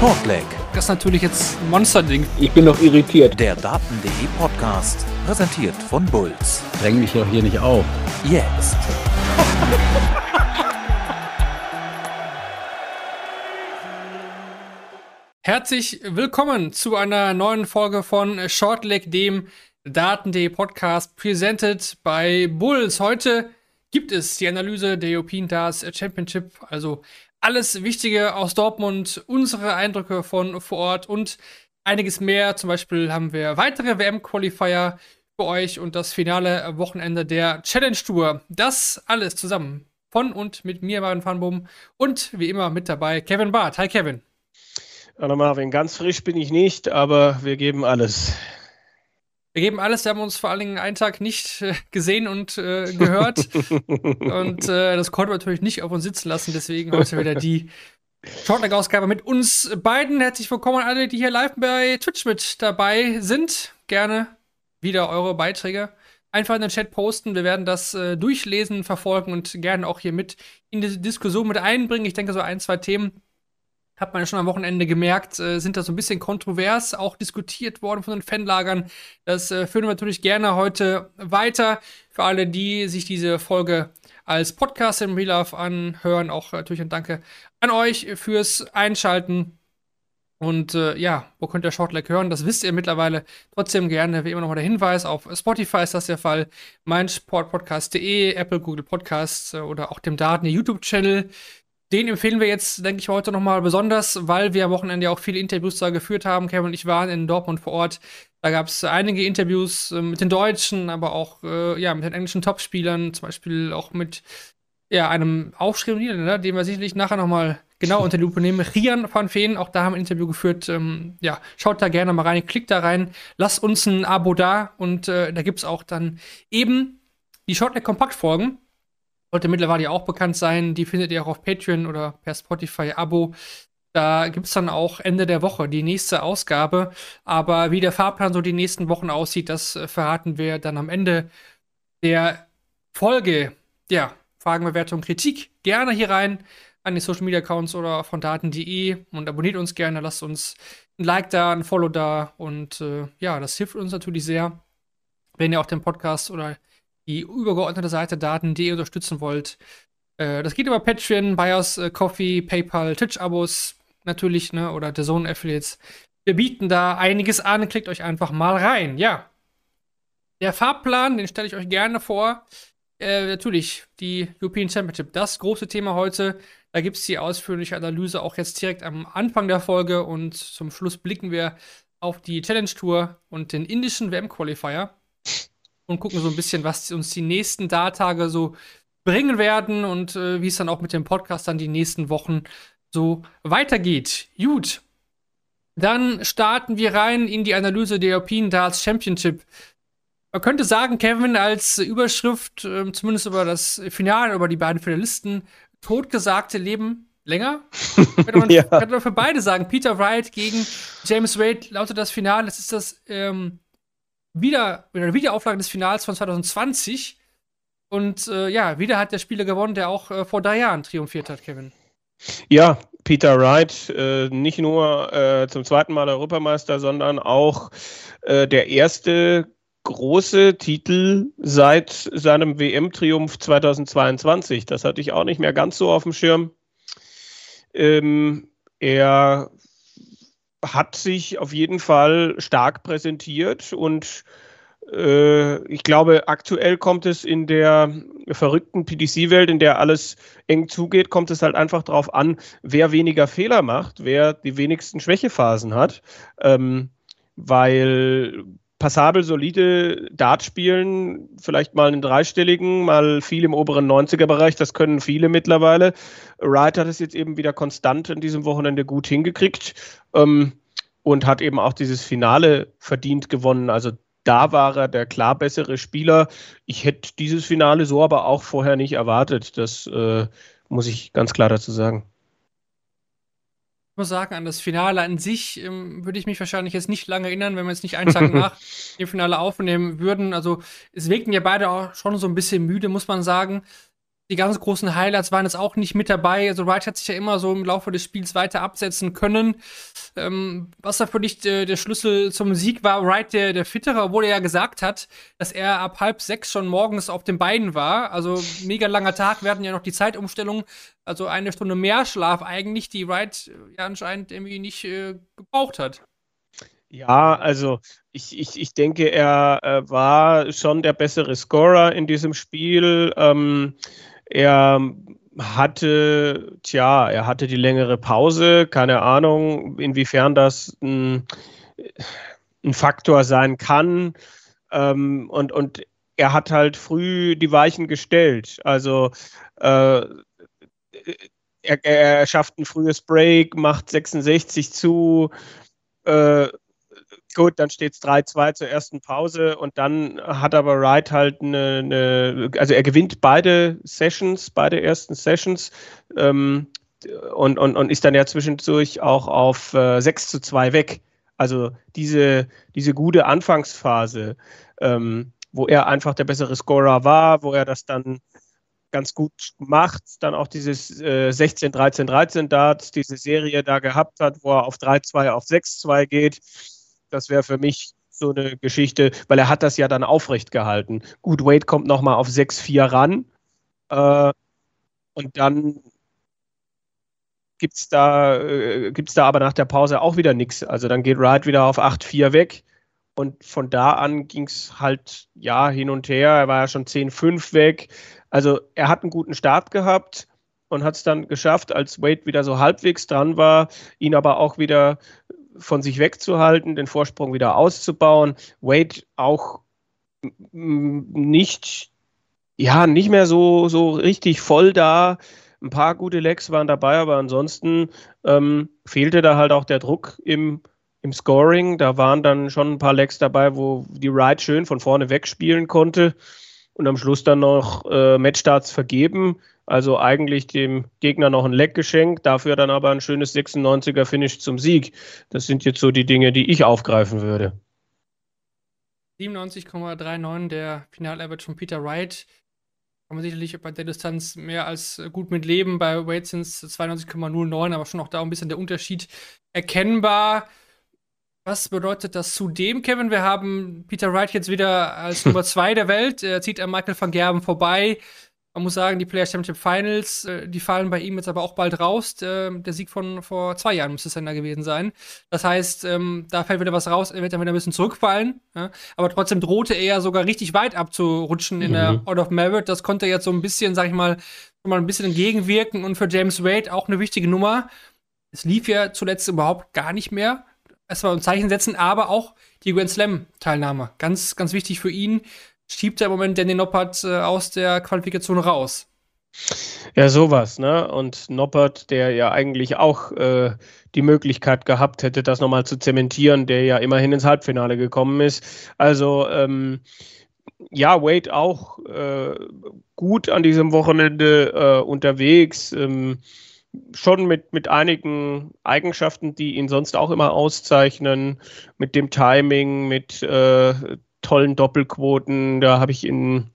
Shortleg. Das ist natürlich jetzt ein Monsterding. Ich bin noch irritiert. Der Daten.de Podcast. Präsentiert von Bulls. Dräng mich doch hier nicht auf. Jetzt. Herzlich willkommen zu einer neuen Folge von Shortleg, dem Daten.de Podcast, presented by Bulls. Heute gibt es die Analyse der European Darts Championship, also alles Wichtige aus Dortmund, unsere Eindrücke von vor Ort und einiges mehr. Zum Beispiel haben wir weitere WM-Qualifier für euch und das finale Wochenende der Challenge Tour. Das alles zusammen von und mit mir, Marvin Fanboom und wie immer mit dabei Kevin Barth. Hi Kevin. Hallo Marvin, ganz frisch bin ich nicht, aber wir geben alles. Wir geben alles, wir haben uns vor allen Dingen einen Tag nicht äh, gesehen und äh, gehört. und äh, das konnten wir natürlich nicht auf uns sitzen lassen, deswegen heute wieder die Shortleg-Ausgabe mit uns beiden. Herzlich willkommen alle, die hier live bei Twitch mit dabei sind. Gerne wieder eure Beiträge einfach in den Chat posten. Wir werden das äh, durchlesen, verfolgen und gerne auch hier mit in die Diskussion mit einbringen. Ich denke, so ein, zwei Themen hat man ja schon am Wochenende gemerkt, äh, sind da so ein bisschen kontrovers auch diskutiert worden von den Fanlagern. Das äh, führen wir natürlich gerne heute weiter. Für alle, die sich diese Folge als Podcast im Real Life anhören, auch natürlich ein Danke an euch fürs Einschalten. Und äh, ja, wo könnt ihr Shortleg hören? Das wisst ihr mittlerweile. Trotzdem gerne, wie immer nochmal der Hinweis, auf Spotify ist das der Fall, meinsportpodcast.de, Apple, Google Podcasts äh, oder auch dem Daten YouTube-Channel. Den empfehlen wir jetzt, denke ich, heute nochmal besonders, weil wir am Wochenende auch viele Interviews da geführt haben. Kevin und ich waren in Dortmund vor Ort. Da gab es einige Interviews äh, mit den Deutschen, aber auch äh, ja, mit den englischen Topspielern, zum Beispiel auch mit ja, einem aufschriebenen Niederländer, den wir sicherlich nachher nochmal genau unter die Lupe nehmen. Rian van Veen, auch da haben wir ein Interview geführt. Ähm, ja, schaut da gerne mal rein, klickt da rein, lasst uns ein Abo da und äh, da gibt es auch dann eben die Shortleg-Kompakt-Folgen sollte mittlerweile auch bekannt sein. Die findet ihr auch auf Patreon oder per Spotify-Abo. Da gibt es dann auch Ende der Woche die nächste Ausgabe. Aber wie der Fahrplan so die nächsten Wochen aussieht, das äh, verraten wir dann am Ende der Folge. Ja, Fragenbewertung, Kritik gerne hier rein an die Social Media Accounts oder von daten.de und abonniert uns gerne, lasst uns ein Like da, ein Follow da und äh, ja, das hilft uns natürlich sehr, wenn ihr auch den Podcast oder die übergeordnete Seite Daten.de unterstützen wollt. Äh, das geht über Patreon, Buyers, äh, Coffee, PayPal, Twitch-Abos natürlich, ne, oder der Zone Affiliates. Wir bieten da einiges an, klickt euch einfach mal rein. Ja. Der Fahrplan, den stelle ich euch gerne vor. Äh, natürlich, die European Championship, das große Thema heute. Da gibt es die ausführliche Analyse auch jetzt direkt am Anfang der Folge und zum Schluss blicken wir auf die Challenge Tour und den indischen WM-Qualifier und gucken so ein bisschen, was uns die nächsten Dartage so bringen werden und äh, wie es dann auch mit dem Podcast dann die nächsten Wochen so weitergeht. Gut. Dann starten wir rein in die Analyse der European Darts Championship. Man könnte sagen, Kevin, als Überschrift, äh, zumindest über das Finale, über die beiden Finalisten, totgesagte Leben länger. Könnte man, ja. könnte man für beide sagen. Peter Wright gegen James Wade lautet das Finale. Das ist das ähm, wieder, eine Wiederauflage des Finals von 2020. Und äh, ja, wieder hat der Spieler gewonnen, der auch äh, vor drei Jahren triumphiert hat, Kevin. Ja, Peter Wright, äh, nicht nur äh, zum zweiten Mal Europameister, sondern auch äh, der erste große Titel seit seinem WM-Triumph 2022. Das hatte ich auch nicht mehr ganz so auf dem Schirm. Ähm, er hat sich auf jeden Fall stark präsentiert und äh, ich glaube, aktuell kommt es in der verrückten PDC-Welt, in der alles eng zugeht, kommt es halt einfach darauf an, wer weniger Fehler macht, wer die wenigsten Schwächephasen hat. Ähm, weil passabel solide Dart spielen, vielleicht mal einen dreistelligen, mal viel im oberen 90er-Bereich, das können viele mittlerweile. Wright hat es jetzt eben wieder konstant in diesem Wochenende gut hingekriegt ähm, und hat eben auch dieses Finale verdient gewonnen. Also da war er der klar bessere Spieler. Ich hätte dieses Finale so aber auch vorher nicht erwartet. Das äh, muss ich ganz klar dazu sagen muss sagen, an das Finale an sich ähm, würde ich mich wahrscheinlich jetzt nicht lange erinnern, wenn wir jetzt nicht einen Tag nach dem Finale aufnehmen würden. Also es wirkten ja beide auch schon so ein bisschen müde, muss man sagen. Die ganz großen Highlights waren jetzt auch nicht mit dabei. Also Wright hat sich ja immer so im Laufe des Spiels weiter absetzen können. Ähm, was da für dich äh, der Schlüssel zum Sieg war, Wright der, der Fittere, obwohl er ja gesagt hat, dass er ab halb sechs schon morgens auf den Beinen war. Also mega langer Tag, wir hatten ja noch die Zeitumstellung, also eine Stunde mehr Schlaf eigentlich, die Wright äh, ja anscheinend irgendwie nicht äh, gebraucht hat. Ja, also ich, ich, ich denke, er äh, war schon der bessere Scorer in diesem Spiel. Ähm, er hatte, tja, er hatte die längere Pause. Keine Ahnung, inwiefern das ein, ein Faktor sein kann. Ähm, und, und er hat halt früh die Weichen gestellt. Also äh, er, er schafft ein frühes Break, macht 66 zu. Äh, Gut, dann steht es 3-2 zur ersten Pause und dann hat aber Wright halt eine, eine, also er gewinnt beide Sessions, beide ersten Sessions ähm, und, und, und ist dann ja zwischendurch auch auf äh, 6 zu 2 weg. Also diese, diese gute Anfangsphase, ähm, wo er einfach der bessere Scorer war, wo er das dann ganz gut macht, dann auch dieses äh, 16, 13, 13 Darts, diese Serie da gehabt hat, wo er auf 3-2, auf 6-2 geht das wäre für mich so eine Geschichte, weil er hat das ja dann aufrecht gehalten. Gut, Wade kommt nochmal auf 6-4 ran. Äh, und dann gibt es da, äh, da aber nach der Pause auch wieder nichts. Also dann geht Wright wieder auf 8-4 weg. Und von da an ging es halt ja hin und her. Er war ja schon 10-5 weg. Also er hat einen guten Start gehabt und hat es dann geschafft, als Wade wieder so halbwegs dran war, ihn aber auch wieder von sich wegzuhalten, den Vorsprung wieder auszubauen. Wade auch nicht, ja, nicht mehr so, so richtig voll da. Ein paar gute Lecks waren dabei, aber ansonsten ähm, fehlte da halt auch der Druck im, im Scoring. Da waren dann schon ein paar Lecks dabei, wo die Ride schön von vorne wegspielen konnte und am Schluss dann noch äh, Matchstarts vergeben. Also eigentlich dem Gegner noch ein Leck geschenkt, dafür dann aber ein schönes 96er Finish zum Sieg. Das sind jetzt so die Dinge, die ich aufgreifen würde. 97,39 der Final-Average von Peter Wright. Kann man sicherlich bei der Distanz mehr als gut mit leben. Bei Wade sind es 92,09, aber schon auch da ein bisschen der Unterschied erkennbar. Was bedeutet das zudem, Kevin? Wir haben Peter Wright jetzt wieder als Nummer 2 der Welt. Er zieht an Michael van Gerben vorbei. Man muss sagen, die Player Championship Finals, äh, die fallen bei ihm jetzt aber auch bald raus. Äh, der Sieg von vor zwei Jahren müsste es dann da gewesen sein. Das heißt, ähm, da fällt wieder was raus, er wird dann wieder ein bisschen zurückfallen. Ja? Aber trotzdem drohte er sogar richtig weit abzurutschen in mhm. der Out of Merit. Das konnte jetzt so ein bisschen, sag ich mal, mal ein bisschen entgegenwirken und für James Wade auch eine wichtige Nummer. Es lief ja zuletzt überhaupt gar nicht mehr. Erstmal ein Zeichen setzen, aber auch die Grand Slam-Teilnahme. Ganz, ganz wichtig für ihn schiebt er im Moment Danny Noppert äh, aus der Qualifikation raus. Ja, sowas, ne? Und Noppert, der ja eigentlich auch äh, die Möglichkeit gehabt hätte, das nochmal zu zementieren, der ja immerhin ins Halbfinale gekommen ist. Also, ähm, ja, Wade auch äh, gut an diesem Wochenende äh, unterwegs. Ähm, schon mit, mit einigen Eigenschaften, die ihn sonst auch immer auszeichnen, mit dem Timing, mit äh, tollen Doppelquoten. Da habe ich in,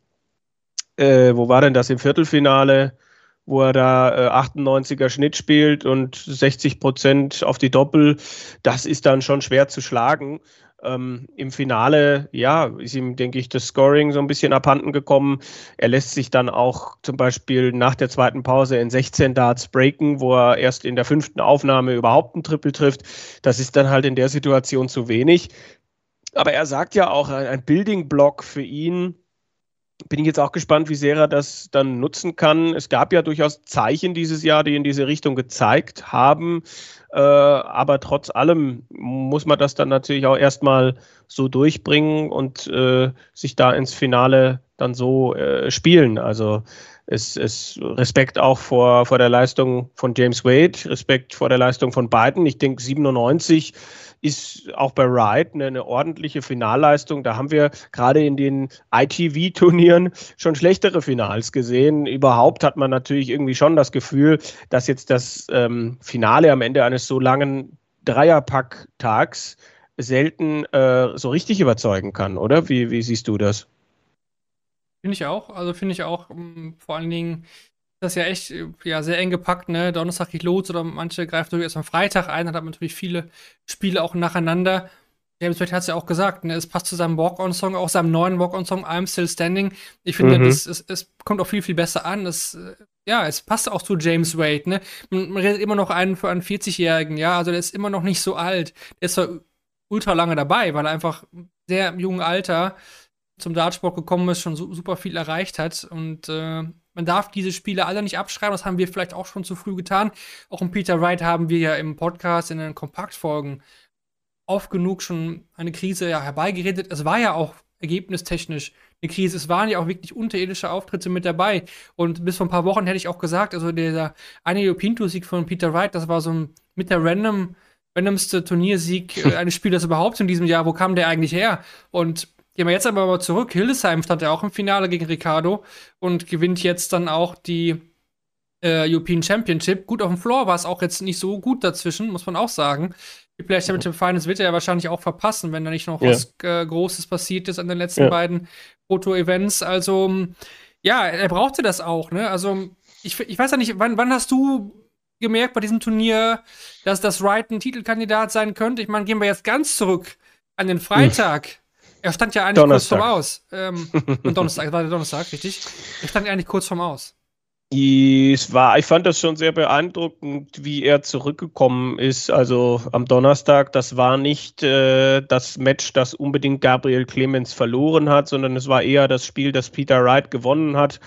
äh, wo war denn das, im Viertelfinale, wo er da äh, 98er Schnitt spielt und 60 Prozent auf die Doppel. Das ist dann schon schwer zu schlagen. Ähm, Im Finale, ja, ist ihm, denke ich, das Scoring so ein bisschen abhanden gekommen. Er lässt sich dann auch zum Beispiel nach der zweiten Pause in 16 Darts breaken, wo er erst in der fünften Aufnahme überhaupt ein Triple trifft. Das ist dann halt in der Situation zu wenig. Aber er sagt ja auch, ein Building-Block für ihn. Bin ich jetzt auch gespannt, wie sehr er das dann nutzen kann. Es gab ja durchaus Zeichen dieses Jahr, die in diese Richtung gezeigt haben. Äh, aber trotz allem muss man das dann natürlich auch erstmal so durchbringen und äh, sich da ins Finale dann so äh, spielen. Also es ist Respekt auch vor, vor der Leistung von James Wade, Respekt vor der Leistung von beiden. Ich denke, 97 ist auch bei Ride eine, eine, ordentliche Finalleistung. Da haben wir gerade in den ITV-Turnieren schon schlechtere Finals gesehen. Überhaupt hat man natürlich irgendwie schon das Gefühl, dass jetzt das ähm, Finale am Ende eines so langen Dreierpack-Tags selten äh, so richtig überzeugen kann, oder? Wie, wie siehst du das? Finde ich auch. Also finde ich auch, um, vor allen Dingen, das ist ja echt ja, sehr eng gepackt, ne? Donnerstag geht los oder manche greifen durch erst am Freitag ein, dann hat man natürlich viele Spiele auch nacheinander. James Wade hat es ja auch gesagt, ne? es passt zu seinem Walk-On-Song, auch seinem neuen Walk-On-Song I'm Still Standing. Ich finde, mhm. das, es, es kommt auch viel, viel besser an. Es, ja, es passt auch zu James Wade. Ne? Man, man redet immer noch einen für einen 40-Jährigen, ja, also der ist immer noch nicht so alt. Der ist zwar ultra lange dabei, weil er einfach sehr im jungen Alter zum Dartsport gekommen ist, schon super viel erreicht hat. Und äh, man darf diese Spiele alle nicht abschreiben. Das haben wir vielleicht auch schon zu früh getan. Auch um Peter Wright haben wir ja im Podcast in den Kompaktfolgen oft genug schon eine Krise ja, herbeigeredet. Es war ja auch ergebnistechnisch eine Krise. Es waren ja auch wirklich unterirdische Auftritte mit dabei. Und bis vor ein paar Wochen hätte ich auch gesagt, also dieser eine Pinto-Sieg von Peter Wright, das war so ein mit der random, randomste Turniersieg äh, eines Spielers überhaupt in diesem Jahr. Wo kam der eigentlich her? Und Gehen wir jetzt aber mal zurück. Hildesheim stand ja auch im Finale gegen Ricardo und gewinnt jetzt dann auch die äh, European Championship. Gut, auf dem Floor war es auch jetzt nicht so gut dazwischen, muss man auch sagen. Die Player Championship Finals wird er ja wahrscheinlich auch verpassen, wenn da nicht noch ja. was äh, Großes passiert ist an den letzten ja. beiden Foto-Events. Also, ja, er brauchte das auch, ne? Also, ich, ich weiß ja nicht, wann, wann hast du gemerkt bei diesem Turnier, dass das Wright ein Titelkandidat sein könnte? Ich meine, gehen wir jetzt ganz zurück an den Freitag. Hm. Er stand ja eigentlich Donnerstag. kurz vorm Aus. Ähm, Donnerstag, war der Donnerstag, richtig? Er stand ja eigentlich kurz vorm Aus. Es war, ich fand das schon sehr beeindruckend, wie er zurückgekommen ist. Also am Donnerstag, das war nicht äh, das Match, das unbedingt Gabriel Clemens verloren hat, sondern es war eher das Spiel, das Peter Wright gewonnen hat.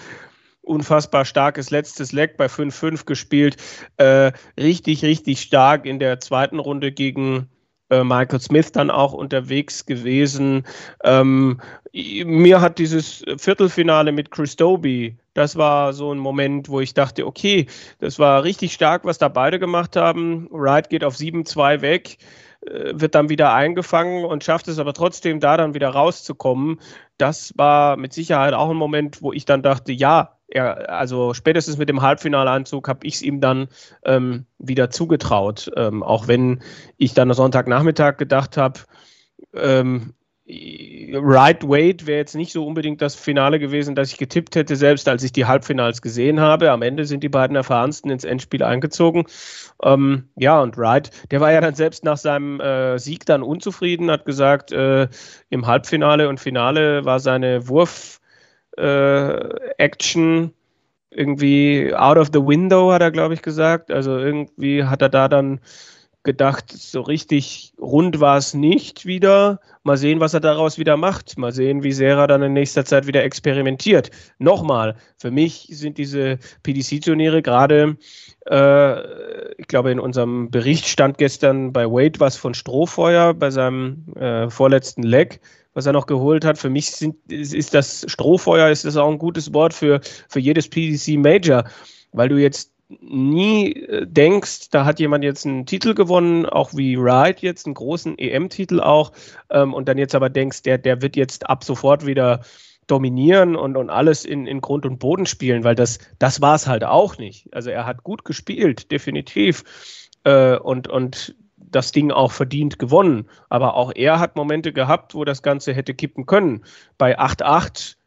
Unfassbar starkes letztes Leg bei 5-5 gespielt. Äh, richtig, richtig stark in der zweiten Runde gegen äh, Michael Smith dann auch unterwegs gewesen. Ähm, mir hat dieses Viertelfinale mit Chris Doby, das war so ein Moment, wo ich dachte, okay, das war richtig stark, was da beide gemacht haben. Wright geht auf 7-2 weg äh, wird dann wieder eingefangen und schafft es aber trotzdem, da dann wieder rauszukommen. Das war mit Sicherheit auch ein Moment, wo ich dann dachte, ja, er, also spätestens mit dem Halbfinalanzug habe ich es ihm dann ähm, wieder zugetraut. Ähm, auch wenn ich dann am Sonntagnachmittag gedacht habe, ähm, Right Weight wäre jetzt nicht so unbedingt das Finale gewesen, das ich getippt hätte, selbst als ich die Halbfinals gesehen habe. Am Ende sind die beiden erfahrensten ins Endspiel eingezogen. Ähm, ja, und Wright, der war ja dann selbst nach seinem äh, Sieg dann unzufrieden, hat gesagt, äh, im Halbfinale und Finale war seine Wurf- äh, Action irgendwie out of the window, hat er, glaube ich, gesagt. Also irgendwie hat er da dann gedacht, so richtig rund war es nicht wieder. Mal sehen, was er daraus wieder macht. Mal sehen, wie sehr dann in nächster Zeit wieder experimentiert. Nochmal, für mich sind diese PDC-Turniere gerade, äh, ich glaube, in unserem Bericht stand gestern bei Wade was von Strohfeuer bei seinem äh, vorletzten Leg was er noch geholt hat. Für mich sind, ist das Strohfeuer, ist das auch ein gutes Wort für, für jedes PDC Major, weil du jetzt nie äh, denkst, da hat jemand jetzt einen Titel gewonnen, auch wie Wright jetzt, einen großen EM-Titel auch, ähm, und dann jetzt aber denkst, der, der wird jetzt ab sofort wieder dominieren und, und alles in, in Grund und Boden spielen, weil das, das war es halt auch nicht. Also er hat gut gespielt, definitiv. Äh, und, und das Ding auch verdient gewonnen. Aber auch er hat Momente gehabt, wo das Ganze hätte kippen können. Bei 8-8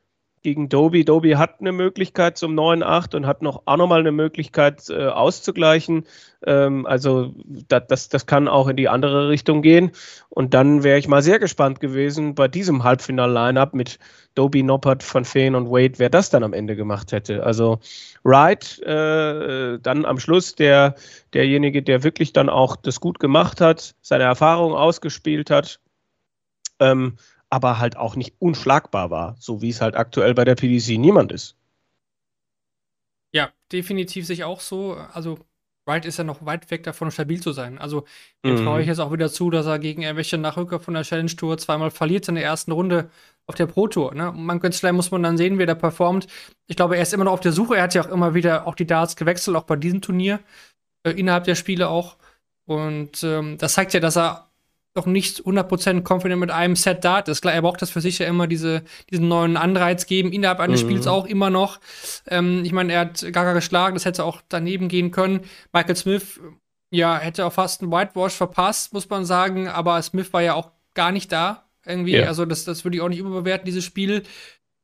gegen Doby. Doby hat eine Möglichkeit zum 9-8 und hat noch auch nochmal eine Möglichkeit äh, auszugleichen. Ähm, also das, das, das kann auch in die andere Richtung gehen. Und dann wäre ich mal sehr gespannt gewesen bei diesem Halbfinal-Line-Up mit Doby, Noppert, Van Feen und Wade, wer das dann am Ende gemacht hätte. Also Wright äh, dann am Schluss der, derjenige, der wirklich dann auch das gut gemacht hat, seine Erfahrung ausgespielt hat. Ähm, aber halt auch nicht unschlagbar war, so wie es halt aktuell bei der PDC niemand ist. Ja, definitiv sich auch so. Also Wright ist ja noch weit weg davon, stabil zu sein. Also dem mhm. traue ich jetzt auch wieder zu, dass er gegen irgendwelche Nachrücker von der Challenge Tour zweimal verliert in der ersten Runde auf der Pro Tour. Ne? Man Slam muss man dann sehen, wie er performt. Ich glaube, er ist immer noch auf der Suche. Er hat ja auch immer wieder auch die Darts gewechselt, auch bei diesem Turnier, äh, innerhalb der Spiele auch. Und ähm, das zeigt ja, dass er noch nicht 100% confident mit einem Set Dart ist. Klar, er braucht das für sich ja immer diese, diesen neuen Anreiz geben, innerhalb eines mhm. Spiels auch immer noch. Ähm, ich meine, er hat Gaga geschlagen, das hätte auch daneben gehen können. Michael Smith, ja, hätte auch fast einen Whitewash verpasst, muss man sagen, aber Smith war ja auch gar nicht da. Irgendwie, ja. also das, das würde ich auch nicht überbewerten, dieses Spiel.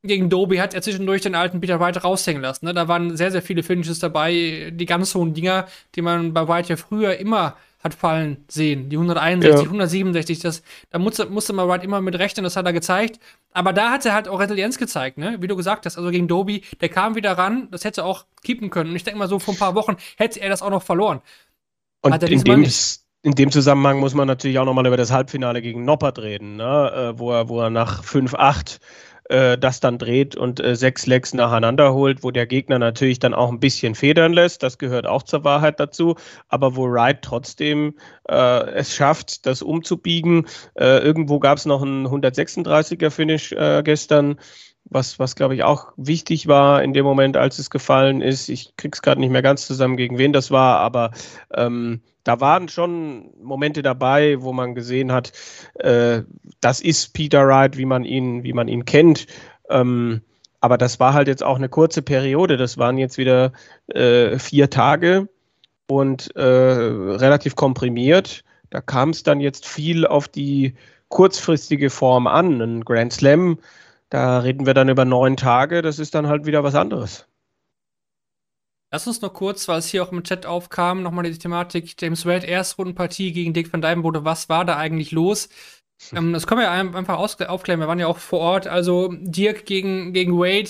gegen Doby hat er zwischendurch den alten Peter White raushängen lassen. Ne? Da waren sehr, sehr viele Finishes dabei, die ganz hohen Dinger, die man bei White ja früher immer hat fallen sehen. Die 161, ja. 167, das, da musste, musste man White immer mit rechnen, das hat er gezeigt. Aber da hat er halt auch Resilienz gezeigt, ne? Wie du gesagt hast, also gegen Doby, der kam wieder ran, das hätte er auch keepen können. Und ich denke mal, so vor ein paar Wochen hätte er das auch noch verloren. Und in dem, in dem Zusammenhang muss man natürlich auch nochmal über das Halbfinale gegen Noppert reden, ne? Äh, wo, er, wo er nach 5-8 äh, das dann dreht und äh, sechs Legs nacheinander holt, wo der Gegner natürlich dann auch ein bisschen federn lässt. Das gehört auch zur Wahrheit dazu. Aber wo Wright trotzdem äh, es schafft, das umzubiegen. Äh, irgendwo gab es noch einen 136er-Finish äh, gestern was, was glaube ich auch wichtig war in dem Moment, als es gefallen ist. Ich krieg's gerade nicht mehr ganz zusammen, gegen wen das war, aber ähm, da waren schon Momente dabei, wo man gesehen hat, äh, das ist Peter Wright, wie man ihn, wie man ihn kennt. Ähm, aber das war halt jetzt auch eine kurze Periode. Das waren jetzt wieder äh, vier Tage und äh, relativ komprimiert. Da kam es dann jetzt viel auf die kurzfristige Form an. Ein Grand Slam, da reden wir dann über neun Tage. Das ist dann halt wieder was anderes. Lass uns noch kurz, weil es hier auch im Chat aufkam, nochmal die Thematik James Wade, Erstrundenpartie gegen Dick van Dijvenbode. Was war da eigentlich los? Ähm, das können wir ja einfach aufklären. Wir waren ja auch vor Ort. Also Dirk gegen, gegen Wade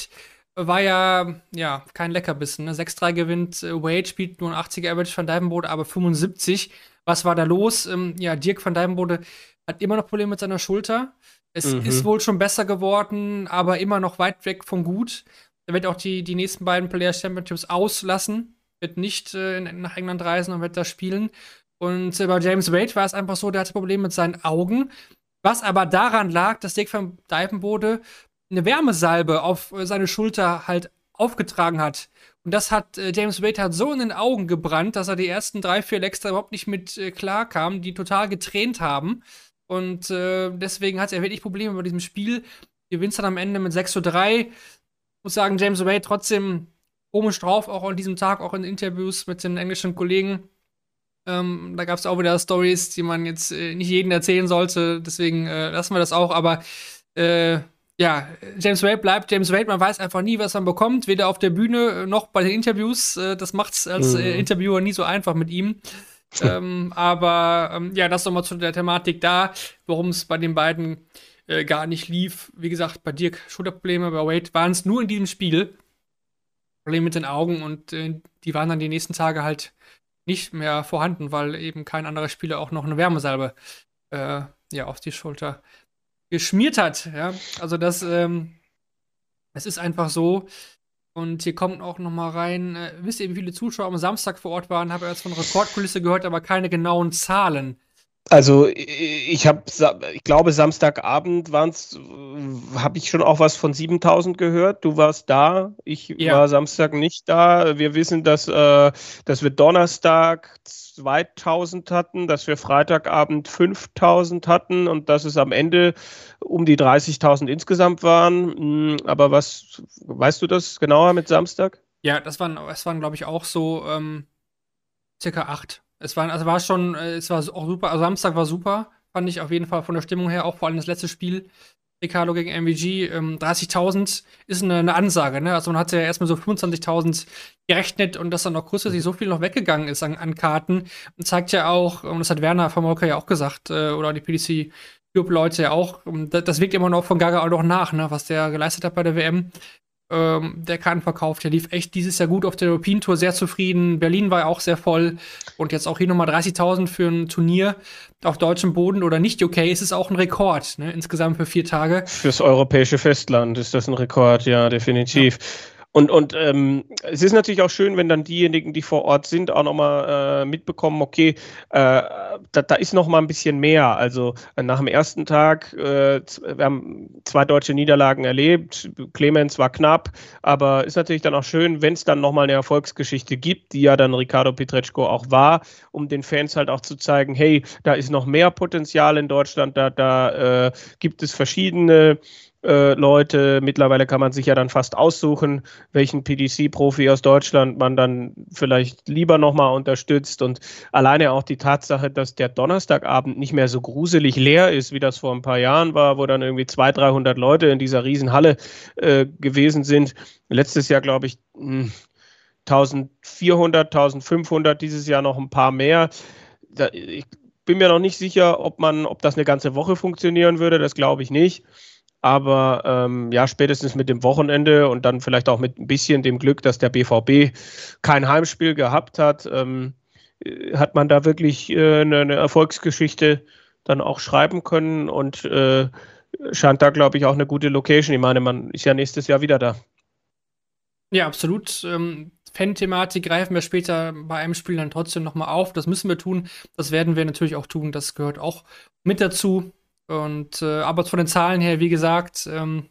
war ja, ja kein Leckerbissen. Ne? 6-3 gewinnt äh, Wade, spielt nur ein 80er Average van Dijvenbode, aber 75. Was war da los? Ähm, ja, Dirk van Dijvenbode hat immer noch Probleme mit seiner Schulter. Es mhm. ist wohl schon besser geworden, aber immer noch weit weg von gut. Er wird auch die, die nächsten beiden Players Championships auslassen, wird nicht äh, nach England reisen und wird da spielen. Und äh, bei James Wade war es einfach so, der hatte Probleme mit seinen Augen. Was aber daran lag, dass Dick van Dijvenbode eine Wärmesalbe auf äh, seine Schulter halt aufgetragen hat. Und das hat äh, James Wade hat so in den Augen gebrannt, dass er die ersten drei, vier Lecks da überhaupt nicht mit äh, klar kam, die total getränt haben. Und äh, deswegen hat er wirklich Probleme bei diesem Spiel. Gewinnt dann am Ende mit 6 zu 3 muss sagen, James Wade trotzdem komisch drauf, auch an diesem Tag, auch in Interviews mit den englischen Kollegen. Ähm, da gab es auch wieder Stories, die man jetzt äh, nicht jedem erzählen sollte, deswegen äh, lassen wir das auch, aber äh, ja, James Wade bleibt James Wade, man weiß einfach nie, was man bekommt, weder auf der Bühne noch bei den Interviews. Äh, das macht es als äh, mhm. Interviewer nie so einfach mit ihm. ähm, aber ähm, ja, das nochmal zu der Thematik da, warum es bei den beiden äh, gar nicht lief. Wie gesagt, bei Dirk Schulterprobleme, bei Wade waren es nur in diesem Spiel. Probleme mit den Augen und äh, die waren dann die nächsten Tage halt nicht mehr vorhanden, weil eben kein anderer Spieler auch noch eine Wärmesalbe äh, ja, auf die Schulter geschmiert hat. Ja? Also das, ähm, es ist einfach so. Und hier kommt auch noch mal rein, äh, wisst ihr, wie viele Zuschauer am Samstag vor Ort waren? Habe erst von Rekordkulisse gehört, aber keine genauen Zahlen. Also ich habe, ich glaube Samstagabend es, habe ich schon auch was von 7000 gehört. Du warst da, ich ja. war Samstag nicht da. Wir wissen, dass, äh, dass wir Donnerstag 2000 hatten, dass wir Freitagabend 5000 hatten und dass es am Ende um die 30.000 insgesamt waren. Hm, aber was, weißt du das genauer mit Samstag? Ja, das waren, das waren glaube ich auch so ähm, circa acht. Es war, also war schon, äh, es war auch super. Also Samstag war super, fand ich auf jeden Fall von der Stimmung her, auch vor allem das letzte Spiel. Ricardo gegen MVG, ähm, 30.000 ist eine, eine, Ansage, ne? Also man hat ja erstmal so 25.000 gerechnet und dass dann noch kurzfristig so viel noch weggegangen ist an, an Karten, und zeigt ja auch, und das hat Werner von Molker ja auch gesagt, äh, oder die PDC Leute ja auch, ähm, das, das wirkt immer noch von Gaga auch noch nach, ne? Was der geleistet hat bei der WM ähm, der Kartenverkauf, der lief echt dieses Jahr gut auf der European Tour, sehr zufrieden. Berlin war ja auch sehr voll und jetzt auch hier nochmal 30.000 für ein Turnier auf deutschem Boden oder nicht UK ist es auch ein Rekord, ne? insgesamt für vier Tage. Fürs europäische Festland ist das ein Rekord, ja, definitiv. Ja. Und, und ähm, es ist natürlich auch schön, wenn dann diejenigen, die vor Ort sind, auch nochmal äh, mitbekommen, okay, äh, da, da ist nochmal ein bisschen mehr. Also äh, nach dem ersten Tag, äh, wir haben zwei deutsche Niederlagen erlebt, Clemens war knapp, aber ist natürlich dann auch schön, wenn es dann nochmal eine Erfolgsgeschichte gibt, die ja dann Ricardo Pietreczko auch war, um den Fans halt auch zu zeigen, hey, da ist noch mehr Potenzial in Deutschland, da, da äh, gibt es verschiedene äh, Leute. Mittlerweile kann man sich ja dann fast aussuchen, welchen PDC-Profi aus Deutschland man dann vielleicht lieber nochmal unterstützt. Und alleine auch die Tatsache, dass der Donnerstagabend nicht mehr so gruselig leer ist, wie das vor ein paar Jahren war, wo dann irgendwie 200, 300 Leute in dieser Riesenhalle äh, gewesen sind. Letztes Jahr, glaube ich, 1400, hm, 1500, dieses Jahr noch ein paar mehr. Da, ich bin mir noch nicht sicher, ob man, ob das eine ganze Woche funktionieren würde. Das glaube ich nicht. Aber ähm, ja, spätestens mit dem Wochenende und dann vielleicht auch mit ein bisschen dem Glück, dass der BVB kein Heimspiel gehabt hat, ähm, äh, hat man da wirklich äh, eine, eine, Erfolgsgeschichte dann auch schreiben können und äh, scheint da, glaube ich, auch eine gute Location. Ich meine, man ist ja nächstes Jahr wieder da. Ja, absolut. Ähm, Fan-Thematik greifen wir später bei einem Spiel dann trotzdem nochmal auf. Das müssen wir tun. Das werden wir natürlich auch tun. Das gehört auch mit dazu. Und äh, aber von den Zahlen her, wie gesagt, ähm,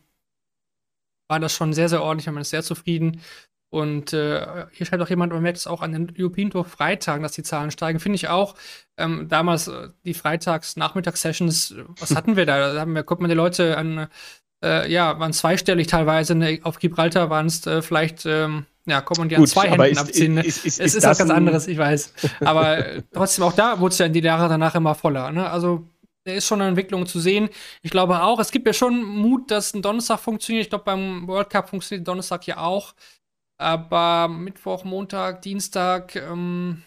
war das schon sehr, sehr ordentlich. Man ist sehr zufrieden. Und äh, hier schreibt auch jemand, man merkt es auch an den European Tour Freitagen, dass die Zahlen steigen. Finde ich auch. Ähm, damals äh, die Freitags-Nachmittags-Sessions, was hatten wir da? Da haben wir, guckt man die Leute an, äh, ja, waren zweistellig teilweise. Ne? Auf Gibraltar waren es äh, vielleicht, ähm, ja, kommt man die Gut, an zwei Händen ist, abziehen. Ne? Ist, ist, es ist, was ganz anderes, ich weiß. Aber äh, trotzdem, auch da wurde es ja in die Jahre danach immer voller. Ne? Also ist schon eine Entwicklung zu sehen. Ich glaube auch, es gibt ja schon Mut, dass ein Donnerstag funktioniert. Ich glaube, beim World Cup funktioniert Donnerstag ja auch. Aber Mittwoch, Montag, Dienstag, ähm,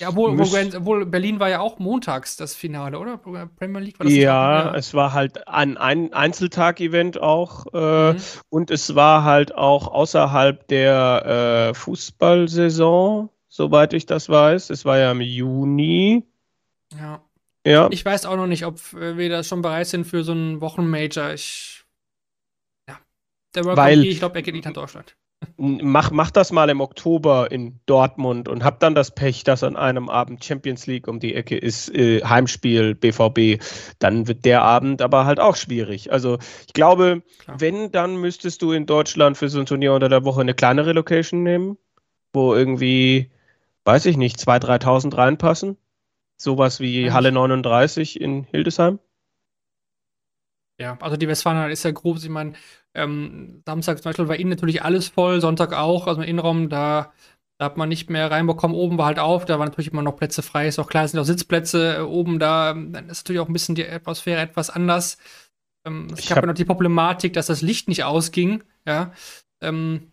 ja, obwohl, obwohl, Berlin war ja auch montags das Finale, oder? Premier League war das Ja, ja. es war halt ein, ein Einzeltag-Event auch äh, mhm. und es war halt auch außerhalb der äh, Fußballsaison, soweit ich das weiß. Es war ja im Juni. Ja. Ja. Ich weiß auch noch nicht, ob wir da schon bereit sind für so einen Wochenmajor. Ich. Ja. Der World Weil, ich glaube, er geht nicht nach Deutschland. Mach, mach das mal im Oktober in Dortmund und hab dann das Pech, dass an einem Abend Champions League um die Ecke ist, äh, Heimspiel BVB. Dann wird der Abend aber halt auch schwierig. Also ich glaube, Klar. wenn, dann müsstest du in Deutschland für so ein Turnier unter der Woche eine kleinere Location nehmen, wo irgendwie, weiß ich nicht, 2.000, 3.000 reinpassen. Sowas wie Halle 39 in Hildesheim? Ja, also die Westfalen ist ja grob. Ich meine, ähm, Samstag zum Beispiel war innen natürlich alles voll, Sonntag auch. Also im Innenraum, da, da hat man nicht mehr reinbekommen. Oben war halt auf, da waren natürlich immer noch Plätze frei. Ist auch klar, es sind auch Sitzplätze äh, oben da. Dann ist natürlich auch ein bisschen die Atmosphäre etwas anders. Ähm, ich habe hab noch die Problematik, dass das Licht nicht ausging. Ja, ähm,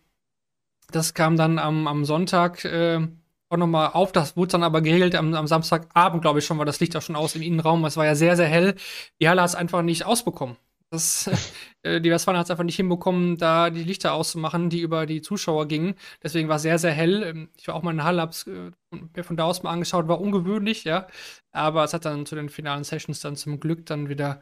das kam dann am, am Sonntag. Äh, auch nochmal auf. Das wurde dann aber geregelt am, am Samstagabend, glaube ich schon, war das Licht auch schon aus im Innenraum. Es war ja sehr, sehr hell. Die Halle hat es einfach nicht ausbekommen. Das, äh, die Westfalen hat es einfach nicht hinbekommen, da die Lichter auszumachen, die über die Zuschauer gingen. Deswegen war es sehr, sehr hell. Ähm, ich war auch mal in der Halle, hab's äh, von da aus mal angeschaut, war ungewöhnlich, ja. Aber es hat dann zu den finalen Sessions dann zum Glück dann wieder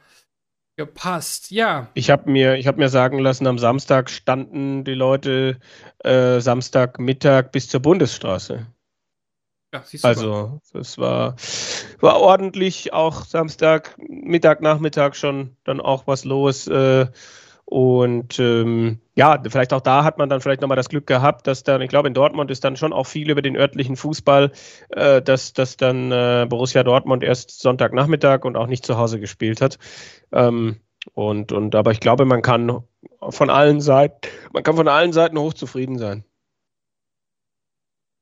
gepasst. Ja. Ich habe mir, hab mir sagen lassen, am Samstag standen die Leute äh, Samstagmittag bis zur Bundesstraße. Ja, also, es war, war ordentlich, auch Samstag, Mittag, Nachmittag schon dann auch was los. Äh, und ähm, ja, vielleicht auch da hat man dann vielleicht nochmal das Glück gehabt, dass dann, ich glaube, in Dortmund ist dann schon auch viel über den örtlichen Fußball, äh, dass, dass dann äh, Borussia Dortmund erst Sonntagnachmittag und auch nicht zu Hause gespielt hat. Ähm, und, und aber ich glaube, man kann von allen Seiten, man kann von allen Seiten hochzufrieden sein.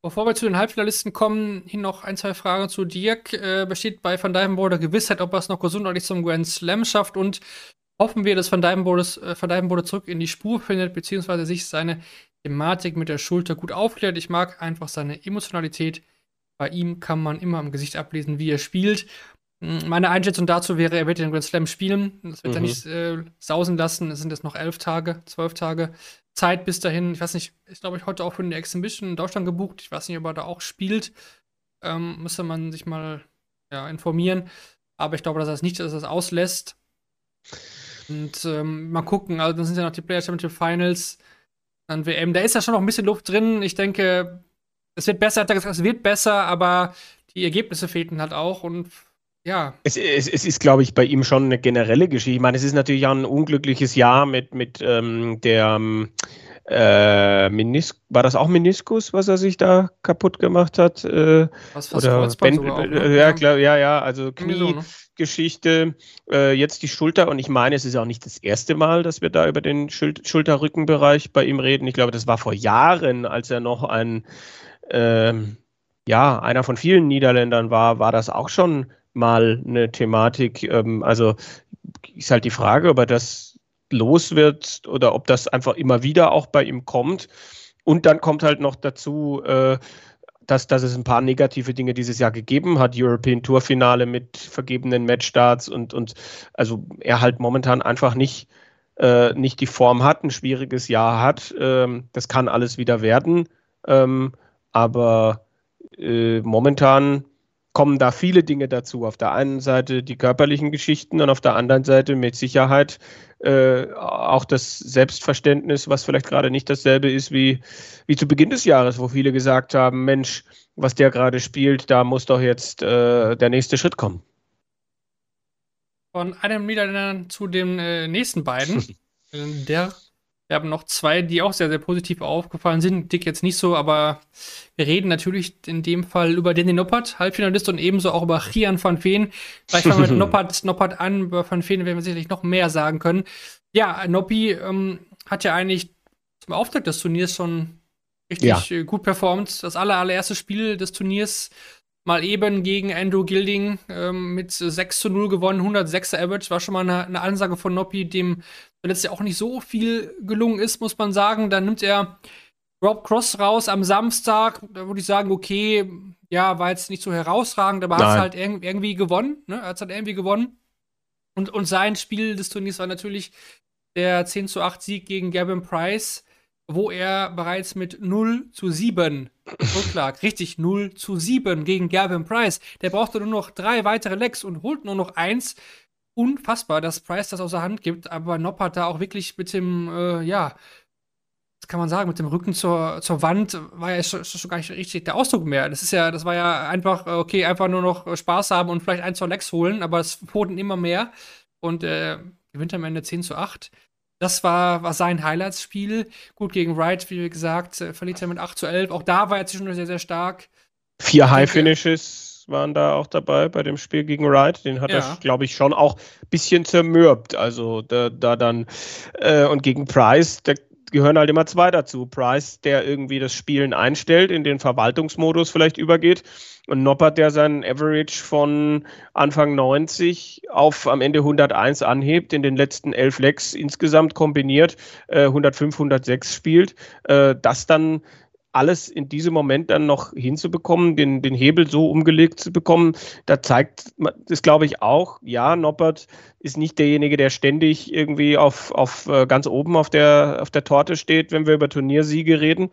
Bevor wir zu den Halbfinalisten kommen, hier noch ein, zwei Fragen zu Dirk. Äh, besteht bei Van Dijvenbode Gewissheit, ob er es noch gesundheitlich zum Grand Slam schafft und hoffen wir, dass Van Dijvenbode, äh, Dijvenbode zurück in die Spur findet, beziehungsweise sich seine Thematik mit der Schulter gut aufklärt. Ich mag einfach seine Emotionalität. Bei ihm kann man immer am Gesicht ablesen, wie er spielt. Hm, meine Einschätzung dazu wäre, er wird den Grand Slam spielen. Das wird mhm. er nicht äh, sausen lassen. Es sind jetzt noch elf Tage, zwölf Tage. Zeit bis dahin. Ich weiß nicht, ist glaube ich heute auch für eine Exhibition in Deutschland gebucht. Ich weiß nicht, ob er da auch spielt. Ähm, müsste man sich mal ja, informieren. Aber ich glaube, dass er es nicht, dass er es auslässt. Und ähm, mal gucken. Also, dann sind ja noch die Player Championship Finals. Dann WM. Da ist ja schon noch ein bisschen Luft drin. Ich denke, es wird besser. Es wird besser, aber die Ergebnisse fehlten halt auch. Und ja. Es, es, es ist, glaube ich, bei ihm schon eine generelle Geschichte. Ich meine, es ist natürlich auch ein unglückliches Jahr mit, mit ähm, der ähm, äh, Menis war das auch Meniskus, was er sich da kaputt gemacht hat? Äh, Was oder ben, auch, ne? ja, klar, ja, ja, also Kniegeschichte, ne? äh, jetzt die Schulter und ich meine, es ist auch nicht das erste Mal, dass wir da über den Schul Schulterrückenbereich bei ihm reden. Ich glaube, das war vor Jahren, als er noch ein ähm, ja, einer von vielen Niederländern war, war das auch schon mal eine Thematik. Ähm, also ist halt die Frage, ob er das los wird oder ob das einfach immer wieder auch bei ihm kommt. Und dann kommt halt noch dazu, äh, dass, dass es ein paar negative Dinge dieses Jahr gegeben hat. European Tour Finale mit vergebenen Matchstarts und, und also er halt momentan einfach nicht, äh, nicht die Form hat, ein schwieriges Jahr hat. Ähm, das kann alles wieder werden. Ähm, aber äh, momentan kommen da viele Dinge dazu. Auf der einen Seite die körperlichen Geschichten und auf der anderen Seite mit Sicherheit äh, auch das Selbstverständnis, was vielleicht gerade nicht dasselbe ist wie, wie zu Beginn des Jahres, wo viele gesagt haben, Mensch, was der gerade spielt, da muss doch jetzt äh, der nächste Schritt kommen. Von einem Niederländer zu den äh, nächsten beiden. der wir haben noch zwei, die auch sehr, sehr positiv aufgefallen sind. Dick jetzt nicht so, aber wir reden natürlich in dem Fall über Danny Noppert, Halbfinalist, und ebenso auch über Chian van Veen. Vielleicht fangen wir mit Noppert, Noppert an. Über van Veen werden wir sicherlich noch mehr sagen können. Ja, Noppi ähm, hat ja eigentlich zum Auftakt des Turniers schon richtig ja. Äh, gut performt. Das aller, allererste Spiel des Turniers mal eben gegen Andrew Gilding ähm, mit 6 zu 0 gewonnen, 106er Average, war schon mal eine, eine Ansage von Noppi, dem letztes Jahr auch nicht so viel gelungen ist, muss man sagen. Dann nimmt er Rob Cross raus am Samstag, da würde ich sagen, okay, ja, war jetzt nicht so herausragend, aber hat es halt irgendwie gewonnen, ne? Hat es halt irgendwie gewonnen. Und, und sein Spiel des Turniers war natürlich der 10 zu 8 Sieg gegen Gavin Price wo er bereits mit 0 zu 7 zurücklag. Richtig, 0 zu 7 gegen Gavin Price. Der brauchte nur noch drei weitere Lecks und holt nur noch eins. Unfassbar, dass Price das aus der Hand gibt, aber Nopp hat da auch wirklich mit dem, äh, ja, was kann man sagen, mit dem Rücken zur, zur Wand war ja schon, schon gar nicht richtig der Ausdruck mehr. Das ist ja, das war ja einfach, äh, okay, einfach nur noch Spaß haben und vielleicht ein, zwei Lecks holen, aber es wurden immer mehr und äh, gewinnt am Ende 10 zu 8. Das war, war sein Highlights-Spiel. Gut, gegen Wright, wie gesagt, äh, verliert er mit 8 zu 11. Auch da war er zwischendurch sehr, sehr stark. Vier High-Finishes waren da auch dabei bei dem Spiel gegen Wright. Den hat ja. er, glaube ich, schon auch ein bisschen zermürbt. Also da, da dann äh, und gegen Price, da gehören halt immer zwei dazu. Price, der irgendwie das Spielen einstellt, in den Verwaltungsmodus vielleicht übergeht und Noppert, der seinen Average von Anfang 90 auf am Ende 101 anhebt, in den letzten elf Lecks insgesamt kombiniert äh, 105, 106 spielt, äh, das dann alles in diesem Moment dann noch hinzubekommen, den, den Hebel so umgelegt zu bekommen, da zeigt das, glaube ich, auch, ja, Noppert ist nicht derjenige, der ständig irgendwie auf, auf äh, ganz oben auf der, auf der Torte steht, wenn wir über Turniersiege reden.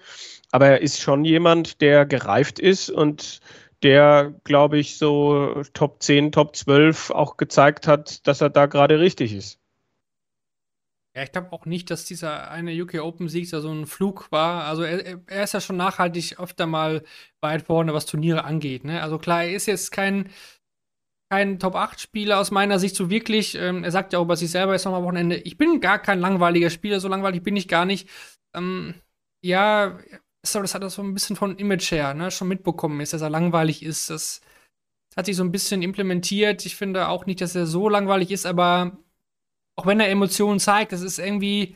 Aber er ist schon jemand, der gereift ist und der, glaube ich, so Top 10, Top 12 auch gezeigt hat, dass er da gerade richtig ist. Ja, ich glaube auch nicht, dass dieser eine UK Open Sieg so ein Flug war. Also er, er, ist ja schon nachhaltig öfter mal weit vorne, was Turniere angeht. Ne? Also klar, er ist jetzt kein, kein Top-8-Spieler aus meiner Sicht so wirklich. Ähm, er sagt ja auch bei sich selber jetzt noch am Wochenende, ich bin gar kein langweiliger Spieler, so langweilig bin ich gar nicht. Ähm, ja, das hat er so ein bisschen von Image her ne, schon mitbekommen ist, dass er langweilig ist. Das hat sich so ein bisschen implementiert. Ich finde auch nicht, dass er so langweilig ist, aber auch wenn er Emotionen zeigt, das ist irgendwie,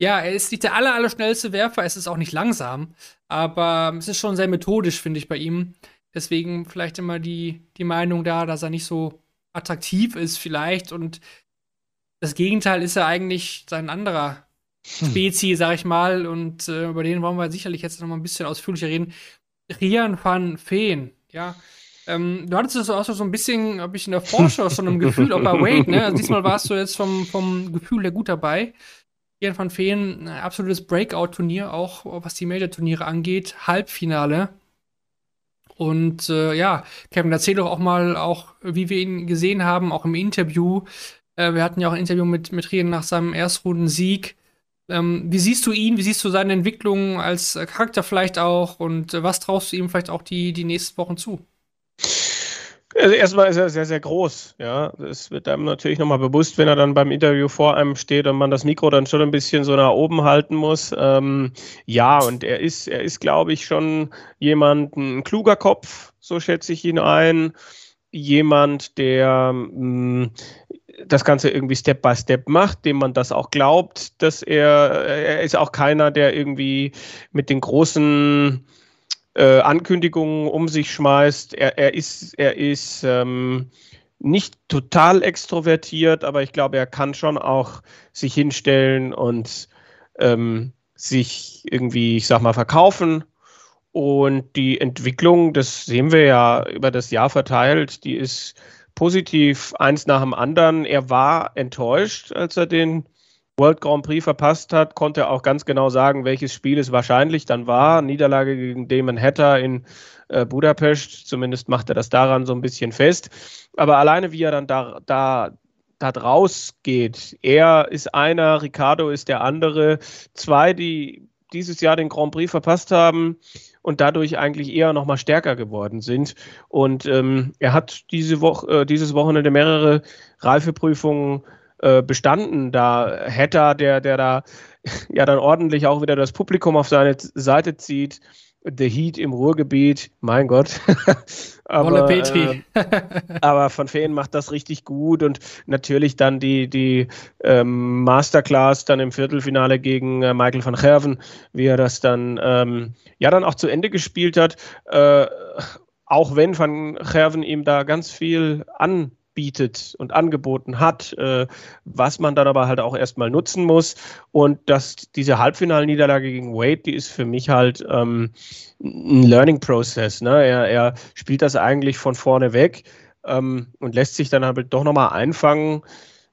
ja, er ist nicht der aller, aller schnellste Werfer, es ist auch nicht langsam, aber es ist schon sehr methodisch, finde ich, bei ihm. Deswegen vielleicht immer die, die Meinung da, dass er nicht so attraktiv ist, vielleicht. Und das Gegenteil ist ja eigentlich sein anderer Spezi, sag ich mal, und äh, über den wollen wir sicherlich jetzt noch mal ein bisschen ausführlicher reden. Rian van Feen, ja. Ähm, du hattest es auch so ein bisschen, habe ich in der Vorschau schon im Gefühl, auch bei Wade, ne? Also diesmal warst du jetzt vom, vom Gefühl her gut dabei. Rian van Feen, ein absolutes Breakout-Turnier, auch was die Major-Turniere angeht. Halbfinale. Und äh, ja, Kevin, erzähl doch auch mal, auch wie wir ihn gesehen haben, auch im Interview. Äh, wir hatten ja auch ein Interview mit, mit Rian nach seinem Erstrunden-Sieg. Ähm, wie siehst du ihn? Wie siehst du seine Entwicklung als Charakter vielleicht auch? Und äh, was traust du ihm vielleicht auch die, die nächsten Wochen zu? Also erstmal ist er sehr, sehr groß. Ja, das wird einem natürlich nochmal bewusst, wenn er dann beim Interview vor einem steht und man das Mikro dann schon ein bisschen so nach oben halten muss. Ähm, ja, und er ist, er ist, glaube ich, schon jemand, ein kluger Kopf, so schätze ich ihn ein. Jemand, der mh, mm, das Ganze irgendwie Step by Step macht, dem man das auch glaubt, dass er, er ist auch keiner, der irgendwie mit den großen äh, Ankündigungen um sich schmeißt. Er, er ist, er ist ähm, nicht total extrovertiert, aber ich glaube, er kann schon auch sich hinstellen und ähm, sich irgendwie, ich sag mal, verkaufen. Und die Entwicklung, das sehen wir ja über das Jahr verteilt, die ist positiv eins nach dem anderen. Er war enttäuscht, als er den World Grand Prix verpasst hat, konnte er auch ganz genau sagen, welches Spiel es wahrscheinlich dann war. Niederlage gegen Damon Hatter in äh, Budapest. Zumindest macht er das daran so ein bisschen fest. Aber alleine, wie er dann da, da, da draus geht. Er ist einer, Ricardo ist der andere. Zwei, die dieses Jahr den Grand Prix verpasst haben und dadurch eigentlich eher noch mal stärker geworden sind. Und ähm, er hat diese Woche, äh, dieses Wochenende mehrere Reifeprüfungen äh, bestanden. Da Hatter, der, der da ja dann ordentlich auch wieder das Publikum auf seine Seite zieht. The Heat im Ruhrgebiet, mein Gott. aber, äh, aber von Feen macht das richtig gut und natürlich dann die, die ähm, Masterclass dann im Viertelfinale gegen äh, Michael van Gerven, wie er das dann ähm, ja dann auch zu Ende gespielt hat. Äh, auch wenn van Gerven ihm da ganz viel an bietet und angeboten hat, äh, was man dann aber halt auch erstmal nutzen muss. Und dass diese Halbfinalniederlage gegen Wade, die ist für mich halt ähm, ein Learning Process. Ne? Er, er spielt das eigentlich von vorne weg ähm, und lässt sich dann halt doch nochmal einfangen.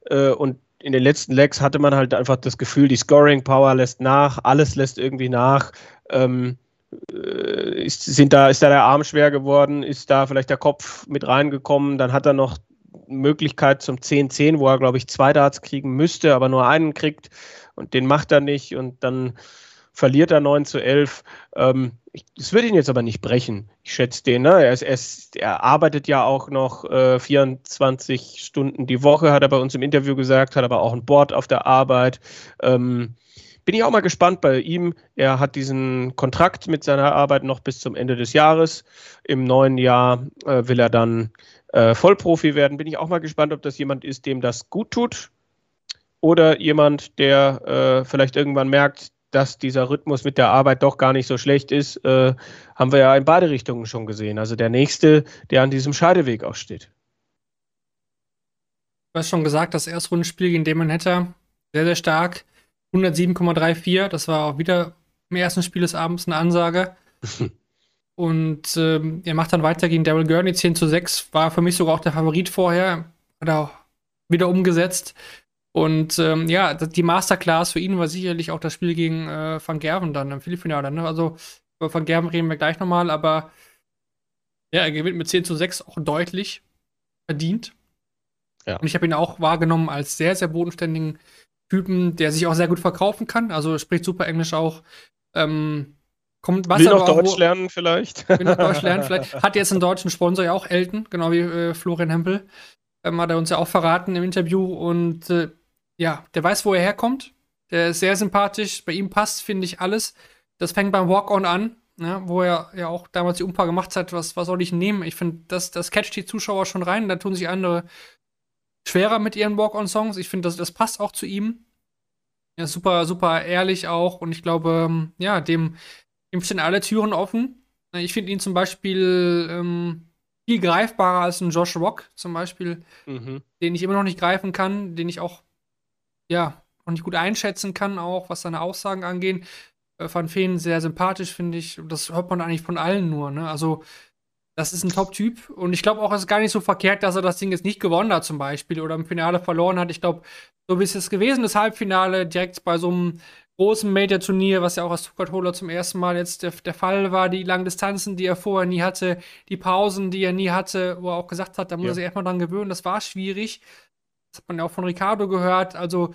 Äh, und in den letzten Legs hatte man halt einfach das Gefühl, die Scoring Power lässt nach, alles lässt irgendwie nach. Ähm, äh, ist, sind da, ist da der Arm schwer geworden? Ist da vielleicht der Kopf mit reingekommen? Dann hat er noch Möglichkeit zum 10-10, wo er, glaube ich, zwei Darts kriegen müsste, aber nur einen kriegt und den macht er nicht und dann verliert er 9 zu 11. Ähm, das würde ihn jetzt aber nicht brechen. Ich schätze den. Ne? Er, er, er, arbeitet ja auch noch äh, 24 Stunden die Woche, hat er bei uns im Interview gesagt, hat aber auch ein Board auf der Arbeit. Ähm, bin ich auch mal gespannt bei ihm. Er hat diesen Kontrakt mit seiner Arbeit noch bis zum Ende des Jahres. Im neuen Jahr äh, will er dann äh, Vollprofi werden. Bin ich auch mal gespannt, ob das jemand ist, dem das gut tut oder jemand, der äh, vielleicht irgendwann merkt, dass dieser Rhythmus mit der Arbeit doch gar nicht so schlecht ist, äh, haben wir ja in beide Richtungen schon gesehen. Also der nächste, der an diesem Scheideweg auch steht. Du hast schon gesagt, das Erstrundenspiel gegen Damon Hatter, sehr, sehr stark. 107,34, das war auch wieder im ersten Spiel des Abends eine Ansage. Und ähm, er macht dann weiter gegen Daryl Gurney 10 zu 6. War für mich sogar auch der Favorit vorher. Hat er auch wieder umgesetzt. Und ähm, ja, die Masterclass für ihn war sicherlich auch das Spiel gegen äh, Van Gerven dann im Viertelfinale. Ne? Also über Van Gerven reden wir gleich nochmal, aber ja, er gewinnt mit 10 zu 6 auch deutlich verdient. Ja. Und ich habe ihn auch wahrgenommen als sehr, sehr bodenständigen Typen, der sich auch sehr gut verkaufen kann. Also spricht super Englisch auch. Ähm, Kommt was Will noch Deutsch lernen vielleicht. Will noch Deutsch lernen vielleicht. Hat jetzt einen deutschen Sponsor ja auch Elton, genau wie äh, Florian Hempel. Ähm, hat er uns ja auch verraten im Interview. Und äh, ja, der weiß, wo er herkommt. Der ist sehr sympathisch. Bei ihm passt, finde ich, alles. Das fängt beim Walk-On an, ne, wo er ja auch damals die Umfrage gemacht hat, was, was soll ich nehmen? Ich finde, das, das catcht die Zuschauer schon rein. Da tun sich andere schwerer mit ihren Walk-On-Songs. Ich finde, das, das passt auch zu ihm. Ja, super, super ehrlich auch. Und ich glaube, ähm, ja, dem ihm stehen alle Türen offen. Ich finde ihn zum Beispiel ähm, viel greifbarer als ein Josh Rock, zum Beispiel, mhm. den ich immer noch nicht greifen kann, den ich auch, ja, noch nicht gut einschätzen kann, auch was seine Aussagen angehen. Äh, Van Feen sehr sympathisch, finde ich. Das hört man eigentlich von allen nur, ne? Also, das ist ein Top-Typ. Und ich glaube auch, es ist gar nicht so verkehrt, dass er das Ding jetzt nicht gewonnen hat, zum Beispiel, oder im Finale verloren hat. Ich glaube, so wie es jetzt gewesen ist, Halbfinale, direkt bei so einem großen Major-Turnier, was ja auch als Stuttgart-Holer zum ersten Mal jetzt der, der, Fall war, die langen Distanzen, die er vorher nie hatte, die Pausen, die er nie hatte, wo er auch gesagt hat, da muss ja. er sich erstmal dran gewöhnen, das war schwierig. Das hat man ja auch von Ricardo gehört. Also,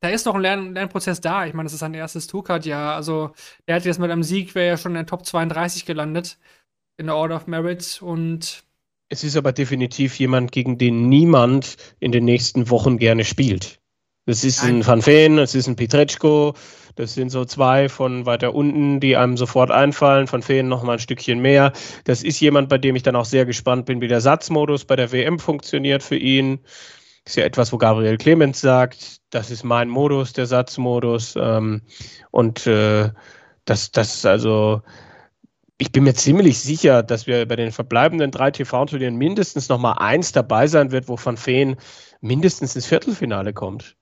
da ist noch ein Lern Lernprozess da. Ich meine, das ist sein erstes Stuttgart-Jahr. Also, er hat jetzt mit einem Sieg, wäre ja schon in der Top 32 gelandet in der Order of Merit und Es ist aber definitiv jemand, gegen den niemand in den nächsten Wochen gerne spielt. Das ist ein Van Veen, das ist ein Pietreczko, das sind so zwei von weiter unten, die einem sofort einfallen. Van Veen noch mal ein Stückchen mehr. Das ist jemand, bei dem ich dann auch sehr gespannt bin, wie der Satzmodus bei der WM funktioniert für ihn. Ist ja etwas, wo Gabriel Clemens sagt, das ist mein Modus, der Satzmodus. Ähm, und äh, das, das also, ich bin mir ziemlich sicher, dass wir bei den verbleibenden drei TV-Turnieren mindestens noch mal eins dabei sein wird, wo Van Veen mindestens ins Viertelfinale kommt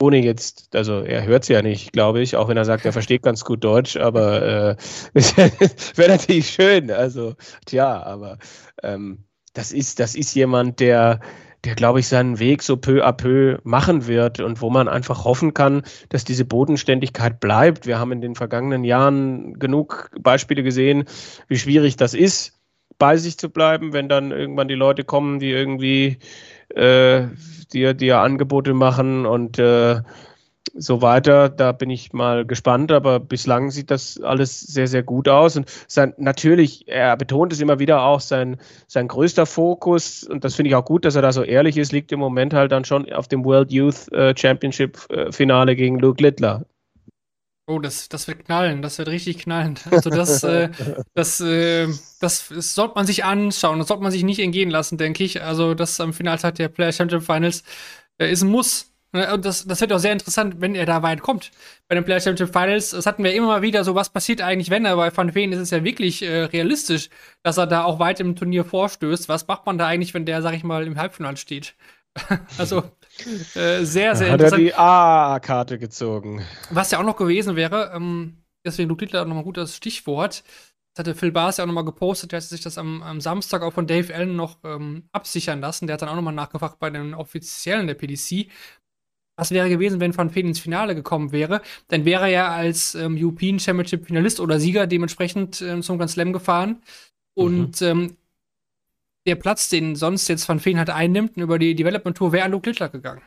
ohne jetzt, also er hört es ja nicht, glaube ich, auch wenn er sagt, er versteht ganz gut Deutsch, aber äh, wäre natürlich schön. Also, tja, aber ähm, das ist, das ist jemand, der, der, glaube ich, seinen Weg so peu à peu machen wird und wo man einfach hoffen kann, dass diese Bodenständigkeit bleibt. Wir haben in den vergangenen Jahren genug Beispiele gesehen, wie schwierig das ist, bei sich zu bleiben, wenn dann irgendwann die Leute kommen, die irgendwie äh, die ja Angebote machen und äh, so weiter. Da bin ich mal gespannt, aber bislang sieht das alles sehr, sehr gut aus. Und sein, natürlich, er betont es immer wieder auch, sein, sein größter Fokus, und das finde ich auch gut, dass er da so ehrlich ist, liegt im Moment halt dann schon auf dem World Youth äh, Championship äh, Finale gegen Luke Littler. Oh, das, das wird knallen, das wird richtig knallend. Also das, äh, das, äh, das, das sollte man sich anschauen, das sollte man sich nicht entgehen lassen, denke ich. Also das am Finaltag der Player Championship Finals äh, ist ein Muss. Ne, und das, das wird auch sehr interessant, wenn er da weit kommt. Bei den Player Championship Finals, das hatten wir immer mal wieder so, was passiert eigentlich, wenn er bei Van Veen ist es ja wirklich äh, realistisch, dass er da auch weit im Turnier vorstößt. Was macht man da eigentlich, wenn der, sag ich mal, im Halbfinale steht? also äh, sehr, sehr Hat interessant. Hat er die A-Karte gezogen. Was ja auch noch gewesen wäre, ähm, deswegen Luke Littler nochmal gut das Stichwort. Das hatte Phil Bars ja auch nochmal gepostet, der hat sich das am, am, Samstag auch von Dave Allen noch ähm, absichern lassen. Der hat dann auch nochmal nachgefragt bei den Offiziellen der PDC. Was wäre gewesen, wenn Van Feen ins Finale gekommen wäre? Dann wäre er ja als ähm, European Championship Finalist oder Sieger dementsprechend ähm, zum Grand Slam gefahren. Und mhm. ähm, der Platz, den sonst jetzt Van Feen halt einnimmt, über die Development Tour wäre an Luke Littler gegangen.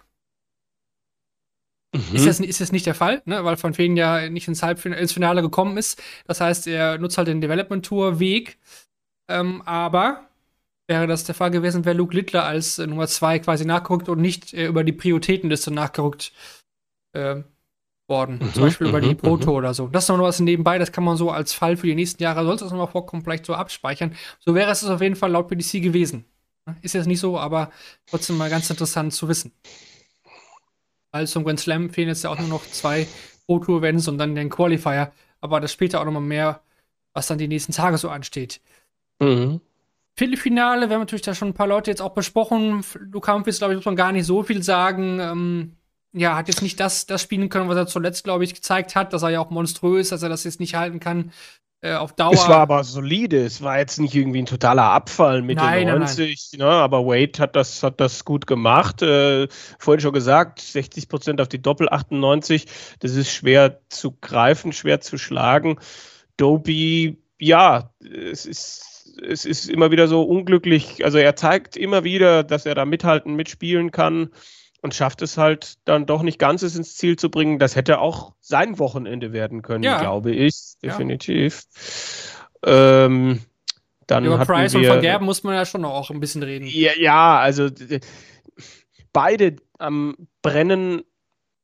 Mhm. Ist, das, ist das nicht der Fall, ne? weil Van Feen ja nicht ins, Halbfinale, ins Finale gekommen ist. Das heißt, er nutzt halt den Development Tour Weg. Ähm, aber wäre das der Fall gewesen, wäre Luke Littler als äh, Nummer 2 quasi nachgerückt und nicht äh, über die Prioritätenliste nachgerückt äh, worden. Mhm, Zum Beispiel über die mhm, Proto mhm. oder so. Das ist noch was nebenbei, das kann man so als Fall für die nächsten Jahre, sollte es nochmal vorkommen, vielleicht so abspeichern. So wäre es auf jeden Fall laut PDC gewesen. Ist jetzt nicht so, aber trotzdem mal ganz interessant zu wissen. Weil zum Grand Slam fehlen jetzt ja auch nur noch zwei Pro-Tour-Events und dann den Qualifier. Aber das später auch nochmal mehr, was dann die nächsten Tage so ansteht. Mhm. Viertelfinale, wir haben natürlich da schon ein paar Leute jetzt auch besprochen. Luke Humphries, glaube ich, muss man gar nicht so viel sagen. Ähm, ja, hat jetzt nicht das, das spielen können, was er zuletzt, glaube ich, gezeigt hat, dass er ja auch monströs, dass er das jetzt nicht halten kann äh, auf Dauer. Es war aber solide, es war jetzt nicht irgendwie ein totaler Abfall mit nein, den 90, nein, nein. Ne, aber Wade hat das, hat das gut gemacht. Äh, vorhin schon gesagt, 60 Prozent auf die Doppel 98, das ist schwer zu greifen, schwer zu schlagen. Doby, ja, es ist es ist immer wieder so unglücklich. Also er zeigt immer wieder, dass er da mithalten, mitspielen kann und schafft es halt dann doch nicht ganz es ins Ziel zu bringen. Das hätte auch sein Wochenende werden können, ja. glaube ich, definitiv. Ja. Ähm, dann Über Price wir, und Vergerben muss man ja schon auch ein bisschen reden. Ja, ja also beide am Brennen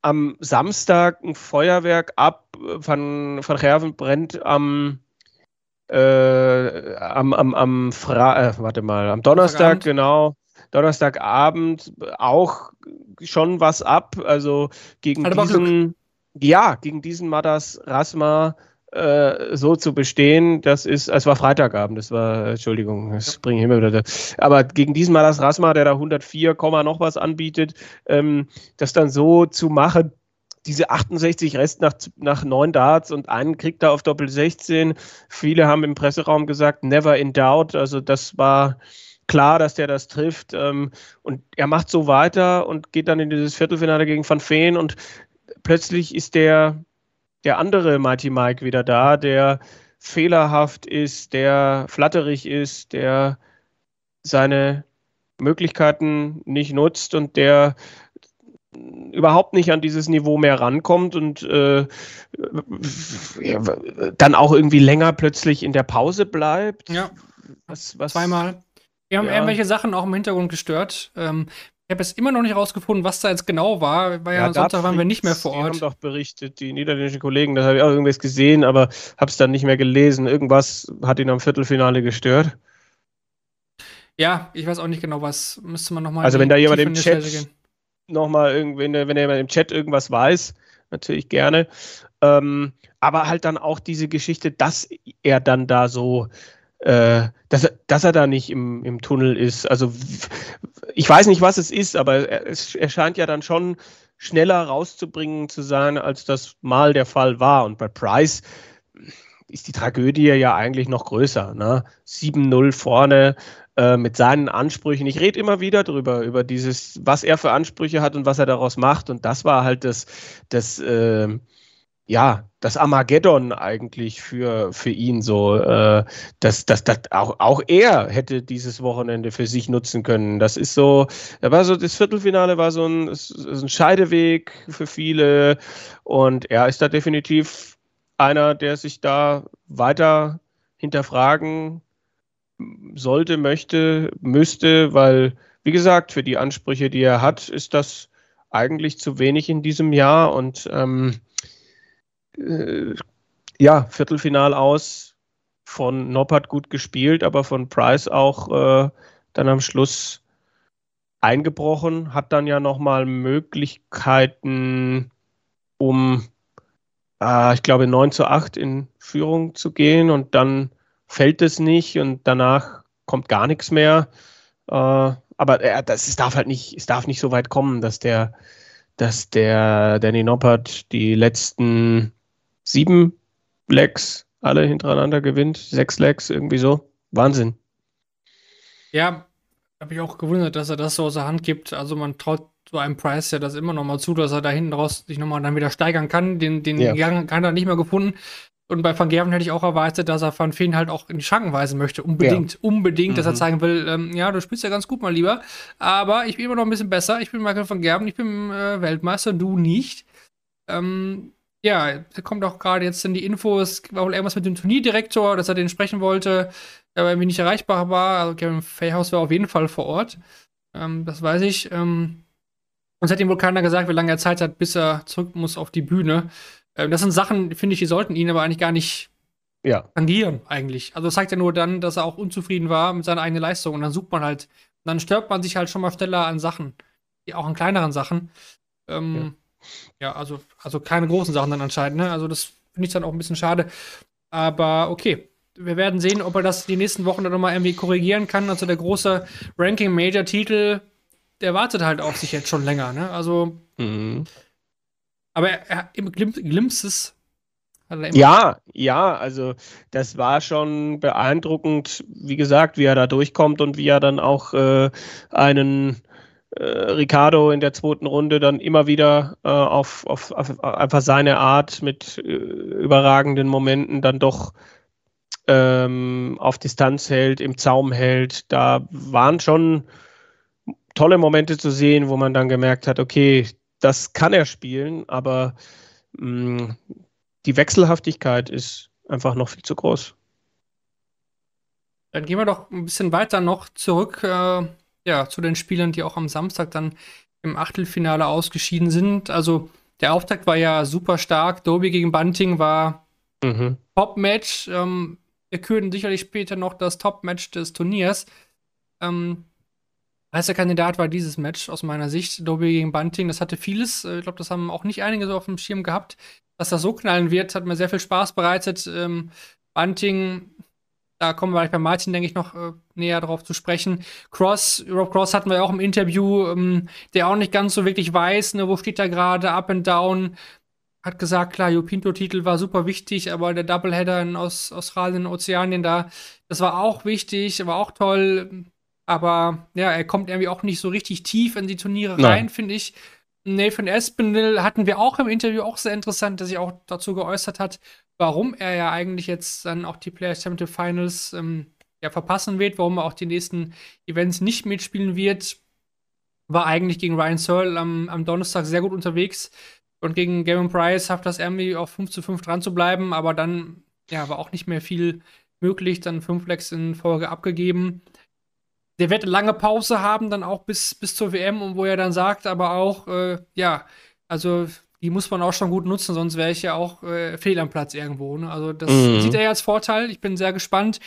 am Samstag ein Feuerwerk ab. Van, Van Gerven brennt am äh, am, am, am Fra äh, warte mal, am Donnerstag, genau. Donnerstagabend auch schon was ab. Also gegen Hat diesen, ja, gegen diesen Madas Rasma äh, so zu bestehen, das ist, es war Freitagabend, das war, Entschuldigung, das ja. bringe ich immer wieder. Da. Aber gegen diesen Madas Rasma, der da 104, noch was anbietet, ähm, das dann so zu machen, diese 68 Rest nach, nach neun Darts und einen kriegt er auf Doppel 16. Viele haben im Presseraum gesagt, never in doubt. Also das war klar, dass der das trifft. Ähm, und er macht so weiter und geht dann in dieses Viertelfinale gegen Van Feen und plötzlich ist der, der andere Mighty Mike wieder da, der fehlerhaft ist, der flatterig ist, der seine Möglichkeiten nicht nutzt und der überhaupt nicht an dieses Niveau mehr rankommt und äh, dann auch irgendwie länger plötzlich in der Pause bleibt. Ja. Was, was Zweimal. Wir haben Ja. irgendwelche Sachen auch im Hintergrund gestört. Ähm, ich habe jetzt immer noch nicht rausgefunden, was da jetzt genau war. War ja, am Sonntag waren wir nicht mehr vor Die haben Ort. doch berichtet, die niederländischen Kollegen, das habe ich auch irgendwas gesehen, aber habe es dann nicht mehr gelesen. Irgendwas hat ihn am Viertelfinale gestört. Ja, ich weiß auch nicht genau, was. Müsste man nochmal. Also wenn da jemand im Chat nochmal irgendwie, wenn, wenn jemand im Chat irgendwas weiß, natürlich gerne. Ähm, aber halt dann auch diese Geschichte, dass er dann da so, äh, dass, er, dass er da nicht im, im Tunnel ist. Also ich weiß nicht, was es ist, aber er, es, er scheint ja dann schon schneller rauszubringen zu sein, als das mal der Fall war. Und bei Price ist die Tragödie ja eigentlich noch größer. Ne? 7-0 vorne äh, mit seinen Ansprüchen. Ich rede immer wieder drüber, über dieses, was er für Ansprüche hat und was er daraus macht. Und das war halt das, das äh, ja, das Armageddon eigentlich für, für ihn so. Äh, dass, dass, dass auch, auch er hätte dieses Wochenende für sich nutzen können. Das ist so, da war so, das Viertelfinale war so ein, ein Scheideweg für viele. Und er ist da definitiv einer, der sich da weiter hinterfragen sollte, möchte, müsste, weil, wie gesagt, für die Ansprüche, die er hat, ist das eigentlich zu wenig in diesem Jahr und ähm, äh, ja, Viertelfinal aus von Noppert gut gespielt, aber von Price auch äh, dann am Schluss eingebrochen, hat dann ja nochmal Möglichkeiten, um, äh, ich glaube, 9 zu 8 in Führung zu gehen und dann fällt es nicht und danach kommt gar nichts mehr. Äh, aber äh, das, es darf halt nicht, es darf nicht so weit kommen, dass der, dass der Danny Noppert die letzten sieben Legs alle hintereinander gewinnt, sechs Legs, irgendwie so. Wahnsinn. Ja, habe ich auch gewundert, dass er das so aus der Hand gibt. Also man traut so einem Price ja das immer noch mal zu, dass er da hinten raus sich nochmal dann wieder steigern kann. Den, den Ja. Gang hat er nicht mehr gefunden. Und bei Van Gerven hätte ich auch erwartet, dass er Van Feen halt auch in die Schranken weisen möchte. Unbedingt, unbedingt, dass er Mhm. zeigen will, ähm, ja, du spielst ja ganz gut, mal lieber. Aber ich bin immer noch ein bisschen besser. Ich bin Michael van Gerven, ich bin äh, Weltmeister, du nicht. Ähm, ja, da kommt auch gerade jetzt in die Infos, war wohl irgendwas mit dem Turnierdirektor, dass er den sprechen wollte, der aber irgendwie nicht erreichbar war. Also Kevin Fayhouse war auf jeden Fall vor Ort. Ähm, das weiß ich. Ähm, uns hat ihm wohl keiner gesagt, wie lange er Zeit hat, bis er zurück muss auf die Bühne. Ähm, das sind Sachen, finde ich, die sollten ihn aber eigentlich gar nicht Ja. tangieren, eigentlich. Also das zeigt ja nur dann, dass er auch unzufrieden war mit seiner eigenen Leistung. Und dann sucht man halt, dann stört man sich halt schon mal schneller an Sachen, auch an kleineren Sachen. Ähm, ja. Also, also keine großen Sachen dann anscheinend, ne? Also das finde ich dann auch ein bisschen schade. Aber okay. Wir werden sehen, ob er das die nächsten Wochen dann nochmal irgendwie korrigieren kann. Also der große Ranking-Major-Titel, der wartet halt auf sich jetzt schon länger, ne? Also, Mhm. aber er, er im Glim Glimpses hat er immer Ja, ja, also das war schon beeindruckend, wie gesagt, wie er da durchkommt und wie er dann auch äh, einen äh, Ricardo in der zweiten Runde dann immer wieder äh, auf, auf, auf einfach seine Art mit äh, überragenden Momenten dann doch ähm, auf Distanz hält, im Zaum hält. Da waren schon tolle Momente zu sehen, wo man dann gemerkt hat, okay, das kann er spielen, aber mh, die Wechselhaftigkeit ist einfach noch viel zu groß. Dann gehen wir doch ein bisschen weiter noch zurück äh, ja, zu den Spielern, die auch am Samstag dann im Achtelfinale ausgeschieden sind. Also der Auftakt war ja super stark. Doby gegen Bunting war Mhm. Top-Match. Ähm, wir küren sicherlich später noch das Top-Match des Turniers. Ähm, heißer Kandidat war dieses Match aus meiner Sicht. Doby gegen Bunting, das hatte vieles. Äh, Ich glaube, das haben auch nicht einige so auf dem Schirm gehabt. Dass das so knallen wird, hat mir sehr viel Spaß bereitet. Ähm, Bunting, da kommen wir gleich bei Martin, denke ich, noch äh, näher drauf zu sprechen. Cross, Rob Cross hatten wir ja auch im Interview, ähm, der auch nicht ganz so wirklich weiß, ne, wo steht er gerade, up and down. Hat gesagt, klar, Pinto-Titel war super wichtig, aber der Doubleheader in aus Australien, Ozeanien da, das war auch wichtig, war auch toll. Aber ja, er kommt irgendwie auch nicht so richtig tief in die Turniere Nein. rein, finde ich. Nathan Espinel hatten wir auch im Interview auch sehr interessant, dass sich auch dazu geäußert hat, warum er ja eigentlich jetzt dann auch die Players Championship Finals ähm, ja, verpassen wird, warum er auch die nächsten Events nicht mitspielen wird. War eigentlich gegen Ryan Searle am, am Donnerstag sehr gut unterwegs und gegen Gavin Price schafft das irgendwie auf 5 zu 5 dran zu bleiben, aber dann ja, war auch nicht mehr viel möglich, dann fünf Legs in Folge abgegeben. der wird eine lange Pause haben, dann auch bis, bis zur WM wo er dann sagt, aber auch, äh, ja, also die muss man auch schon gut nutzen, sonst wäre ich ja auch äh, fehl am Platz irgendwo. Ne? Also das mhm. sieht er ja als Vorteil. Ich bin sehr gespannt.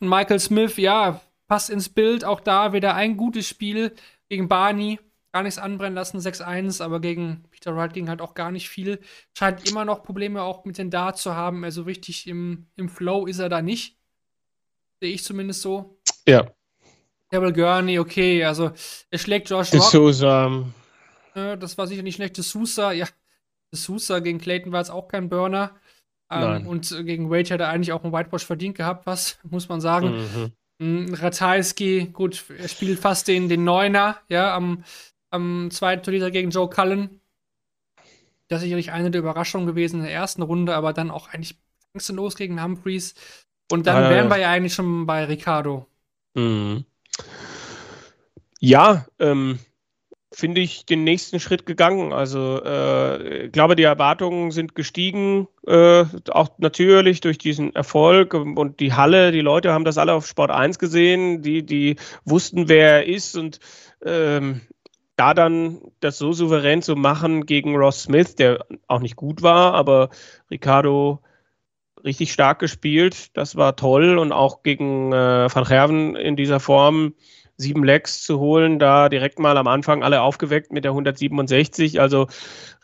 Michael Smith, ja, passt ins Bild. Auch da wieder ein gutes Spiel gegen Barney. Gar nichts anbrennen lassen, 6-1, aber gegen Peter Wright ging halt auch gar nicht viel. Scheint immer noch Probleme auch mit den Darts zu haben. Also richtig im, im Flow ist er da nicht. Sehe ich zumindest so. Ja. Campbell Gurney, okay, also er schlägt Josh Rock. Sousa. das war sicher nicht schlecht. Sousa, ja, Sousa gegen Clayton war jetzt auch kein Burner. Ähm, und gegen Wade hat er eigentlich auch einen Whitewash verdient gehabt, was, muss man sagen. Mhm. Mm, Ratajski, gut, er spielt fast den, den Neuner, ja, am, am zweiten Turnier gegen Joe Cullen. Das ist sicherlich eine der Überraschungen gewesen in der ersten Runde, aber dann auch eigentlich angstlos gegen Humphreys. Und dann ah, wären wir ja eigentlich schon bei Ricardo. Mhm. Ja, ähm, finde ich, den nächsten Schritt gegangen. Also äh, ich glaube, die Erwartungen sind gestiegen, äh, auch natürlich durch diesen Erfolg und die Halle, die Leute haben das alle auf Sport 1 gesehen, die, die wussten, wer er ist und ähm, da dann das so souverän zu machen gegen Ross Smith, der auch nicht gut war, aber Ricardo richtig stark gespielt, das war toll und auch gegen äh, Van Gerven in dieser Form sieben Lecks zu holen, da direkt mal am Anfang alle aufgeweckt mit der 167. Also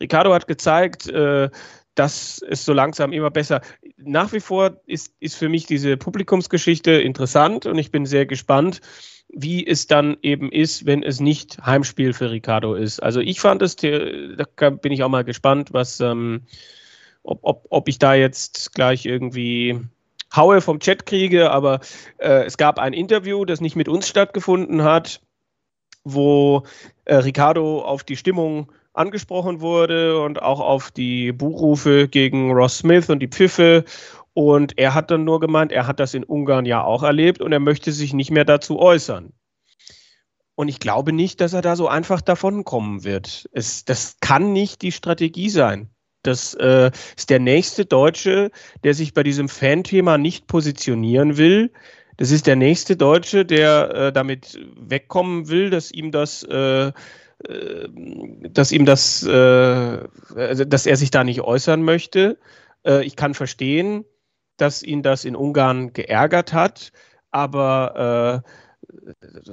Ricardo hat gezeigt, äh, dass es so langsam immer besser. Nach wie vor ist, ist für mich diese Publikumsgeschichte interessant und ich bin sehr gespannt, wie es dann eben ist, wenn es nicht Heimspiel für Ricardo ist. Also ich fand es, da bin ich auch mal gespannt, was, ähm, ob, ob, ob ich da jetzt gleich irgendwie Haue vom Chat kriege, aber äh, es gab ein Interview, das nicht mit uns stattgefunden hat, wo äh, Ricardo auf die Stimmung angesprochen wurde und auch auf die Buchrufe gegen Ross Smith und die Pfiffe. Und er hat dann nur gemeint, er hat das in Ungarn ja auch erlebt und er möchte sich nicht mehr dazu äußern. Und ich glaube nicht, dass er da so einfach davonkommen wird. Es, das kann nicht die Strategie sein. Das äh, ist der nächste Deutsche, der sich bei diesem Fan-Thema nicht positionieren will. Das ist der nächste Deutsche, der äh, damit wegkommen will, dass ihm das, äh, äh dass ihm das, äh, also, dass er sich da nicht äußern möchte. Äh, ich kann verstehen, dass ihn das in Ungarn geärgert hat, aber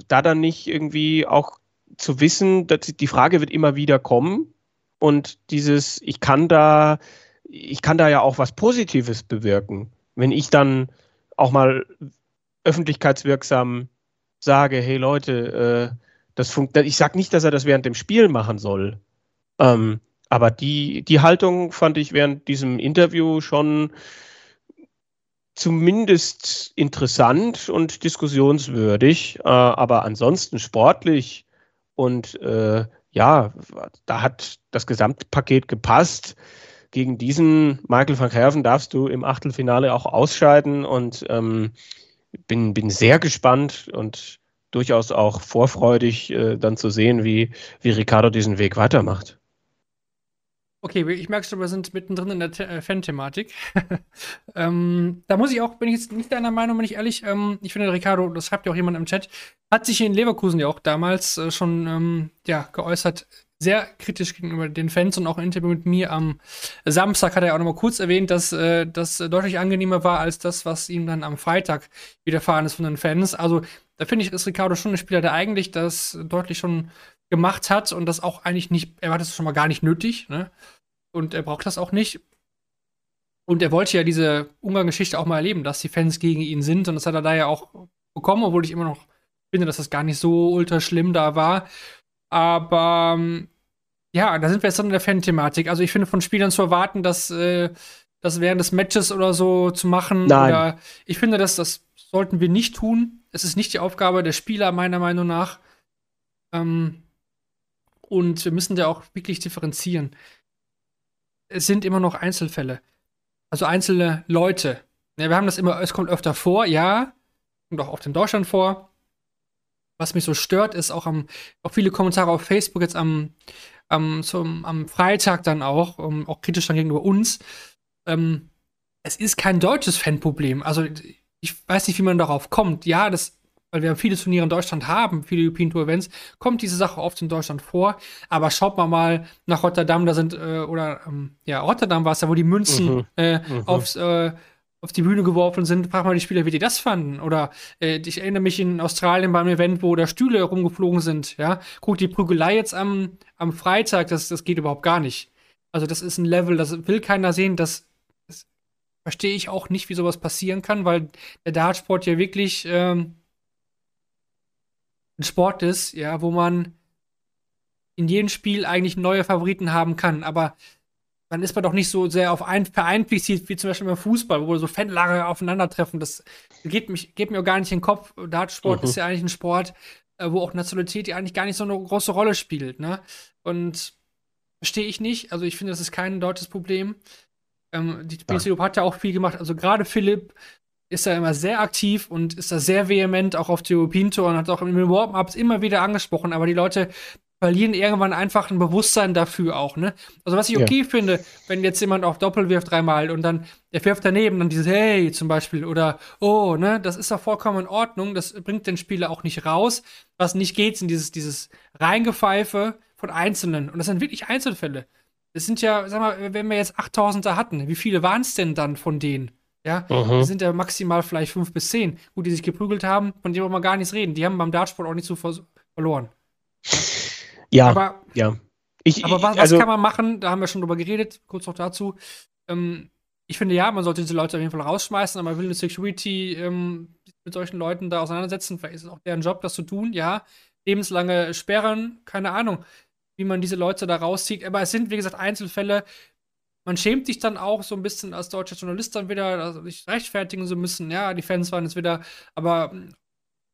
da dann nicht irgendwie auch zu wissen, dass die Frage wird immer wieder kommen und dieses, ich kann da, ich kann da ja auch was Positives bewirken. Wenn ich dann auch mal öffentlichkeitswirksam sage, hey Leute, äh, das funktioniert. Ich sage nicht, dass er das während dem Spiel machen soll. Ähm, aber die, die Haltung fand ich während diesem Interview schon zumindest interessant und diskussionswürdig. Äh, aber ansonsten sportlich und äh, ja, da hat das Gesamtpaket gepasst. Gegen diesen Michael van Gerven darfst du im Achtelfinale auch ausscheiden und ähm, bin, bin sehr gespannt und durchaus auch vorfreudig, äh, dann zu sehen, wie, wie Ricardo diesen Weg weitermacht. Okay, ich merke schon, wir sind mittendrin in der äh, Fan-Thematik. ähm, da muss ich auch, bin ich jetzt nicht deiner Meinung, bin ich ehrlich, ähm, ich finde, Ricardo, das schreibt ja auch jemand im Chat, hat sich in Leverkusen ja auch damals äh, schon ähm, ja, geäußert, sehr kritisch gegenüber den Fans und auch ein Interview mit mir am Samstag hat er auch noch mal kurz erwähnt, dass äh, das deutlich angenehmer war als das, was ihm dann am Freitag widerfahren ist von den Fans. Also da finde ich, ist Ricardo schon ein Spieler, der eigentlich das deutlich schon gemacht hat und das auch eigentlich nicht, er hat es schon mal gar nicht nötig, ne? Und er braucht das auch nicht. Und er wollte ja diese Ungarn-Geschichte auch mal erleben, dass die Fans gegen ihn sind. Und das hat er da ja auch bekommen, obwohl ich immer noch finde, dass das gar nicht so ultra schlimm da war. Aber ähm, ja, da sind wir jetzt dann in der Fan-Thematik. Also ich finde, von Spielern zu erwarten, dass äh, das während des Matches oder so zu machen. Nein. Oder, ich finde, dass das sollten wir nicht tun. Es ist nicht die Aufgabe der Spieler, meiner Meinung nach. Ähm, und wir müssen da auch wirklich differenzieren. Es sind immer noch Einzelfälle. Also einzelne Leute. Ja, wir haben das immer, es kommt öfter vor, ja. Und auch oft in Deutschland vor. Was mich so stört, ist auch am, auch viele Kommentare auf Facebook jetzt am, am, zum, am Freitag dann auch, um, auch kritisch dann gegenüber uns. Ähm, es ist kein deutsches Fanproblem. Also ich weiß nicht, wie man darauf kommt. Ja, das weil wir viele Turniere in Deutschland haben, viele European Tour Events, kommt diese Sache oft in Deutschland vor. Aber schaut mal mal nach Rotterdam, da sind, äh, oder ähm, ja, Rotterdam war es da, wo die Münzen mhm. Äh, mhm. aufs, äh, auf die Bühne geworfen sind. Frag mal die Spieler, wie die das fanden. Oder äh, ich erinnere mich in Australien beim Event, wo da Stühle rumgeflogen sind. Ja, guck, die Prügelei jetzt am, am Freitag, das, das geht überhaupt gar nicht. Also, das ist ein Level, das will keiner sehen, das verstehe ich auch nicht, wie sowas passieren kann, weil der Dartsport ja wirklich ähm, ein Sport ist, ja, wo man in jedem Spiel eigentlich neue Favoriten haben kann. Aber dann ist man doch nicht so sehr auf ein Verein fixiert, wie zum Beispiel beim Fußball, wo so Fanlager aufeinandertreffen. Das geht, mich, geht mir gar nicht in den Kopf. Dartsport mhm. ist ja eigentlich ein Sport, äh, wo auch Nationalität ja eigentlich gar nicht so eine große Rolle spielt. Ne? Und verstehe ich nicht. Also ich finde, das ist kein deutsches Problem. Ähm, die PCO hat ja auch viel gemacht. Also gerade Philipp ist da immer sehr aktiv und ist da sehr vehement auch auf die European Tour und hat auch in den Warm-Ups immer wieder angesprochen. Aber die Leute verlieren irgendwann einfach ein Bewusstsein dafür auch, ne? Also was ich okay ja. finde, wenn jetzt jemand auf Doppel wirft dreimal und dann der wirft daneben, dann dieses Hey zum Beispiel oder Oh, ne? Das ist doch vollkommen in Ordnung. Das bringt den Spieler auch nicht raus. Was nicht geht, sind dieses, dieses Reingepfeife von Einzelnen. Und das sind wirklich Einzelfälle. Es sind ja, sag mal, wenn wir jetzt 8000 da hatten, wie viele waren es denn dann von denen? Ja, mhm. das sind ja maximal vielleicht fünf bis zehn, gut, die sich geprügelt haben, von denen wollen wir gar nichts reden. Die haben beim Dartsport auch nicht so verloren. Ja, aber, ja. Ich, aber was, also, was, kann man machen? Da haben wir schon drüber geredet, kurz noch dazu. Ähm, ich finde ja, man sollte diese Leute auf jeden Fall rausschmeißen, aber will eine Security ähm, mit solchen Leuten da auseinandersetzen. Vielleicht ist es auch deren Job, das zu tun, ja. Lebenslange Sperren, keine Ahnung wie man diese Leute da rauszieht. Aber es sind, wie gesagt, Einzelfälle. Man schämt sich dann auch so ein bisschen als deutscher Journalist dann wieder, also sich rechtfertigen zu müssen. Ja, die Fans waren jetzt wieder, aber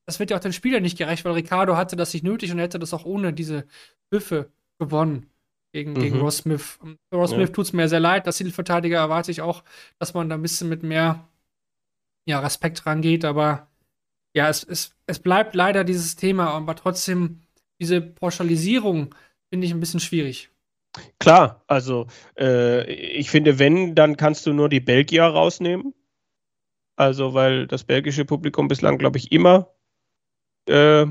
das wird ja auch den Spielern nicht gerecht, weil Ricardo hatte das nicht nötig und hätte das auch ohne diese Büffe gewonnen gegen, mhm. gegen Ross Smith. Ross ja. Smith tut es mir sehr leid. Als Titelverteidiger erwarte ich auch, dass man da ein bisschen mit mehr ja, Respekt rangeht, aber ja, es, es, es bleibt leider dieses Thema, aber trotzdem diese Pauschalisierung finde ich ein bisschen schwierig. Klar, also äh, ich finde, wenn, dann kannst du nur die Belgier rausnehmen. Also, weil das belgische Publikum bislang, glaube ich, immer äh,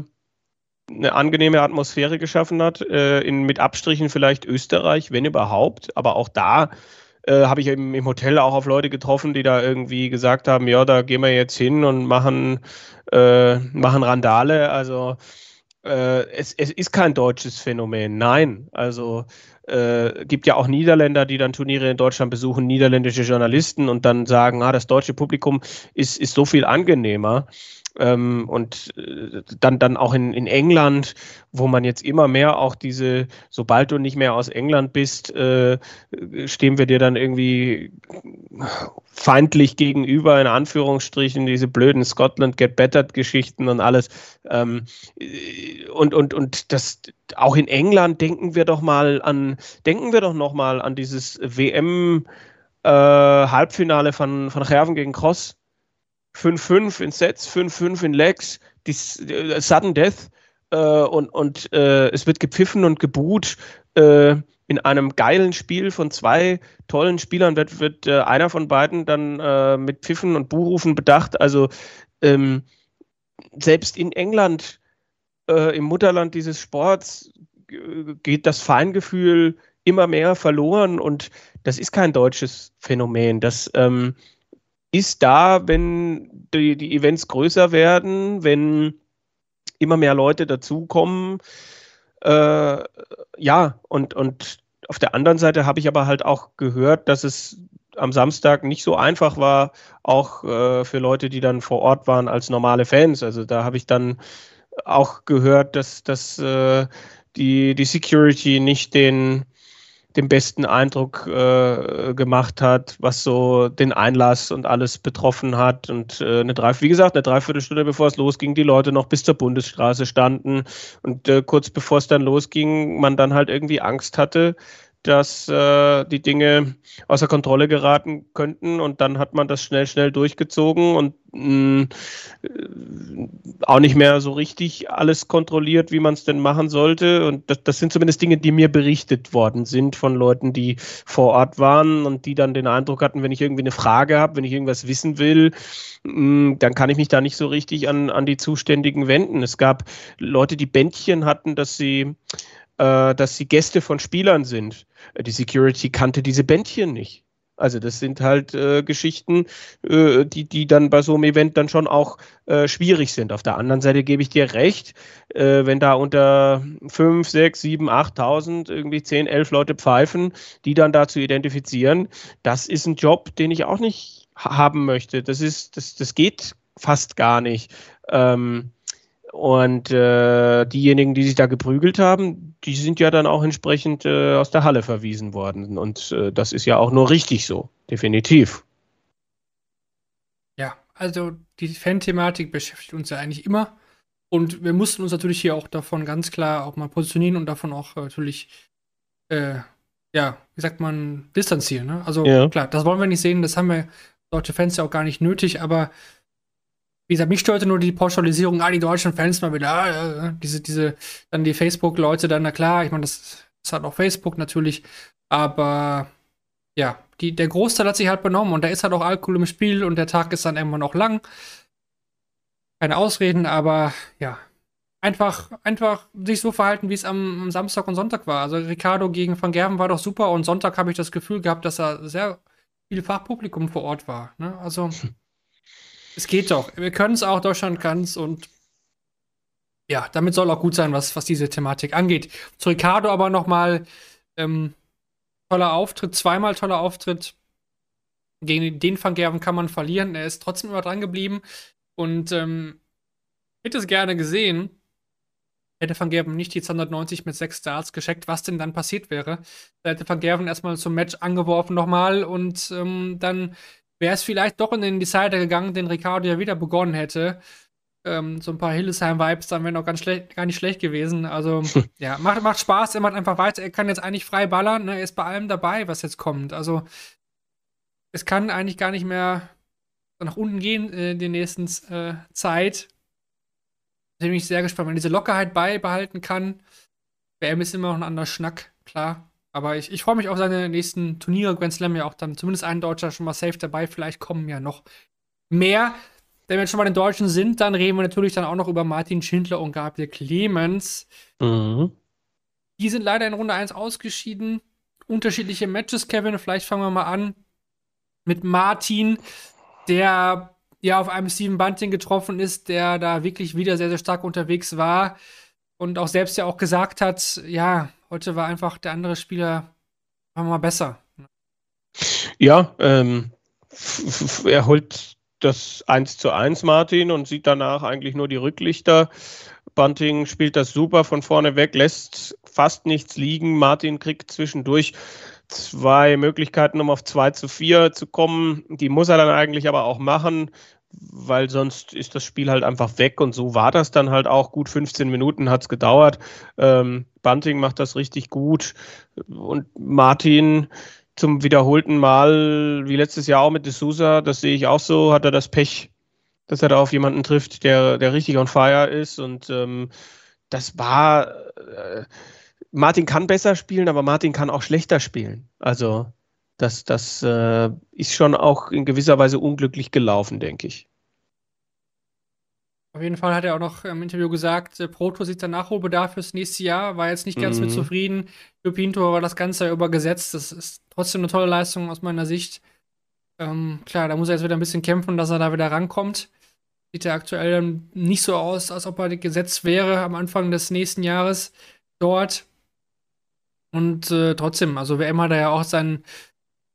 eine angenehme Atmosphäre geschaffen hat. Äh, in, mit Abstrichen vielleicht Österreich, wenn überhaupt. Aber auch da äh, habe ich im, im, Hotel auch auf Leute getroffen, die da irgendwie gesagt haben, ja, da gehen wir jetzt hin und machen, äh, machen Randale. Also äh, es, es ist kein deutsches Phänomen. Nein, also äh, gibt ja auch Niederländer, die dann Turniere in Deutschland besuchen, niederländische Journalisten und dann sagen, ah, das deutsche Publikum ist, ist so viel angenehmer. Ähm, und äh, dann, dann auch in, in England, wo man jetzt immer mehr auch diese, sobald du nicht mehr aus England bist, äh, stehen wir dir dann irgendwie feindlich gegenüber, in Anführungsstrichen, diese blöden Scotland Get Bettered Geschichten und alles. Ähm, und, und, und das auch in England denken wir doch mal an, denken wir doch noch mal an dieses WM äh, Halbfinale von, von Herven gegen Cross 5-5 in Sets, 5-5 in Legs, die uh, Sudden Death äh, und, und äh, es wird gepfiffen und gebuht. Äh, in einem geilen Spiel von zwei tollen Spielern wird, wird äh, einer von beiden dann äh, mit Pfiffen und Buhrufen bedacht. Also ähm, selbst in England, im Mutterland dieses Sports, geht das Feingefühl immer mehr verloren und das ist kein deutsches Phänomen. Das ähm, ist da, wenn die, die Events größer werden, wenn immer mehr Leute dazukommen. Äh, ja, und, und auf der anderen Seite habe ich aber halt auch gehört, dass es am Samstag nicht so einfach war, auch äh, für Leute, die dann vor Ort waren als normale Fans. Also da habe ich dann auch gehört, dass, dass äh, die, die Security nicht den den besten Eindruck äh, gemacht hat, was so den Einlass und alles betroffen hat. Und äh, eine drei, wie gesagt, eine Dreiviertelstunde bevor es losging, die Leute noch bis zur Bundesstraße standen. Und äh, kurz bevor es dann losging, man dann halt irgendwie Angst hatte, dass äh, die Dinge außer Kontrolle geraten könnten und dann hat man das schnell, schnell durchgezogen und mh, äh, auch nicht mehr so richtig alles kontrolliert, wie man es denn machen sollte. Und das, das sind zumindest Dinge, die mir berichtet worden sind von Leuten, die vor Ort waren und die dann den Eindruck hatten, wenn ich irgendwie eine Frage habe, wenn ich irgendwas wissen will, mh, dann kann ich mich da nicht so richtig an, an die Zuständigen wenden. Es gab Leute, die Bändchen hatten, dass sie äh, dass sie Gäste von Spielern sind. Äh, die Security kannte diese Bändchen nicht. Also das sind halt äh, Geschichten, äh, die, die dann bei so einem Event dann schon auch äh, schwierig sind. Auf der anderen Seite gebe ich dir recht, äh, wenn da unter 5, 6, 7, 8.000 irgendwie 10, 11 Leute pfeifen, die dann da zu identifizieren, das ist ein Job, den ich auch nicht haben möchte. Das ist, das, das geht fast gar nicht. Ähm, und äh, diejenigen, die sich da geprügelt haben, die sind ja dann auch entsprechend äh, aus der Halle verwiesen worden. Und äh, das ist ja auch nur richtig so, definitiv. Ja, also die Fan-Thematik beschäftigt uns ja eigentlich immer. Und wir mussten uns natürlich hier auch davon ganz klar auch mal positionieren und davon auch natürlich, äh, ja, wie sagt man, distanzieren. Ne? Also ja. klar, das wollen wir nicht sehen, das haben wir deutsche Fans ja auch gar nicht nötig, aber wie gesagt, mich störte nur die Pauschalisierung, ah, die deutschen Fans mal wieder, ah, diese, diese, dann die Facebook-Leute dann, na klar, ich meine, das ist halt auch Facebook natürlich, aber ja, die, der Großteil hat sich halt benommen und da ist halt auch Alkohol im Spiel und der Tag ist dann irgendwann auch lang. Keine Ausreden, aber ja, einfach, einfach sich so verhalten, wie es am, am, Samstag und Sonntag war. Also Ricardo gegen Van Gerven war doch super und Sonntag habe ich das Gefühl gehabt, dass da sehr viel Fachpublikum vor Ort war. Ne? Also Es geht doch. Wir können es auch, Deutschland kann es und ja, damit soll auch gut sein, was, was diese Thematik angeht. Zu Ricardo aber nochmal ähm, toller Auftritt, zweimal toller Auftritt. Gegen den Van Gerven kann man verlieren. Er ist trotzdem immer dran geblieben und ähm, hätte es gerne gesehen, hätte Van Gerven nicht die 290 mit 6 Starts gescheckt, was denn dann passiert wäre. Da hätte Van Gerven erstmal zum Match angeworfen nochmal und ähm, dann wäre es vielleicht doch in den Decider gegangen, den Ricardo ja wieder begonnen hätte. Ähm, so ein paar Hillesheim-Vibes, dann wären auch ganz schlecht, gar nicht schlecht gewesen. Also, ja, macht, macht Spaß, er macht einfach weiter. Er kann jetzt eigentlich frei ballern, ne? er ist bei allem dabei, was jetzt kommt. Also, es kann eigentlich gar nicht mehr nach unten gehen äh, in der nächsten äh, Zeit. Da bin ich sehr gespannt, wenn er diese Lockerheit beibehalten kann. WM ist immer noch ein anderer Schnack, klar. Aber ich, ich freue mich auf seine nächsten Turniere. Grand Slam ja auch dann zumindest ein Deutscher schon mal safe dabei. Vielleicht kommen ja noch mehr. Wenn wir jetzt schon mal den Deutschen sind, dann reden wir natürlich dann auch noch über Martin Schindler und Gabriel Clemens. Mhm. Die sind leider in Runde 1 ausgeschieden. Unterschiedliche Matches, Kevin. Vielleicht fangen wir mal an mit Martin, der ja auf einem Steven Bunting getroffen ist, der da wirklich wieder sehr, sehr stark unterwegs war und auch selbst ja auch gesagt hat, ja, Heute war einfach der andere Spieler mal besser. Ja, ähm, er holt das 1 zu 1 Martin und sieht danach eigentlich nur die Rücklichter. Bunting spielt das super von vorne weg, lässt fast nichts liegen. Martin kriegt zwischendurch zwei Möglichkeiten, um auf 2 zu 4 zu kommen. Die muss er dann eigentlich aber auch machen weil sonst ist das Spiel halt einfach weg und so war das dann halt auch. Gut 15 Minuten hat es gedauert. Ähm, Bunting macht das richtig gut und Martin zum wiederholten Mal, wie letztes Jahr auch mit D'Souza, das sehe ich auch so, hat er das Pech, dass er da auf jemanden trifft, der, der richtig on fire ist und ähm, das war, äh, Martin kann besser spielen, aber Martin kann auch schlechter spielen. Also das, das äh, ist schon auch in gewisser Weise unglücklich gelaufen, denke ich. Auf jeden Fall hat er auch noch im Interview gesagt, äh, Proto sieht der Nachholbedarf fürs nächste Jahr, war jetzt nicht ganz mhm. mit zufrieden. Pinto war das Ganze übergesetzt. Das ist trotzdem eine tolle Leistung aus meiner Sicht. Ähm, klar, da muss er jetzt wieder ein bisschen kämpfen, dass er da wieder rankommt. Sieht ja aktuell nicht so aus, als ob er gesetzt wäre am Anfang des nächsten Jahres dort. Und äh, trotzdem, also WM hat er ja auch seinen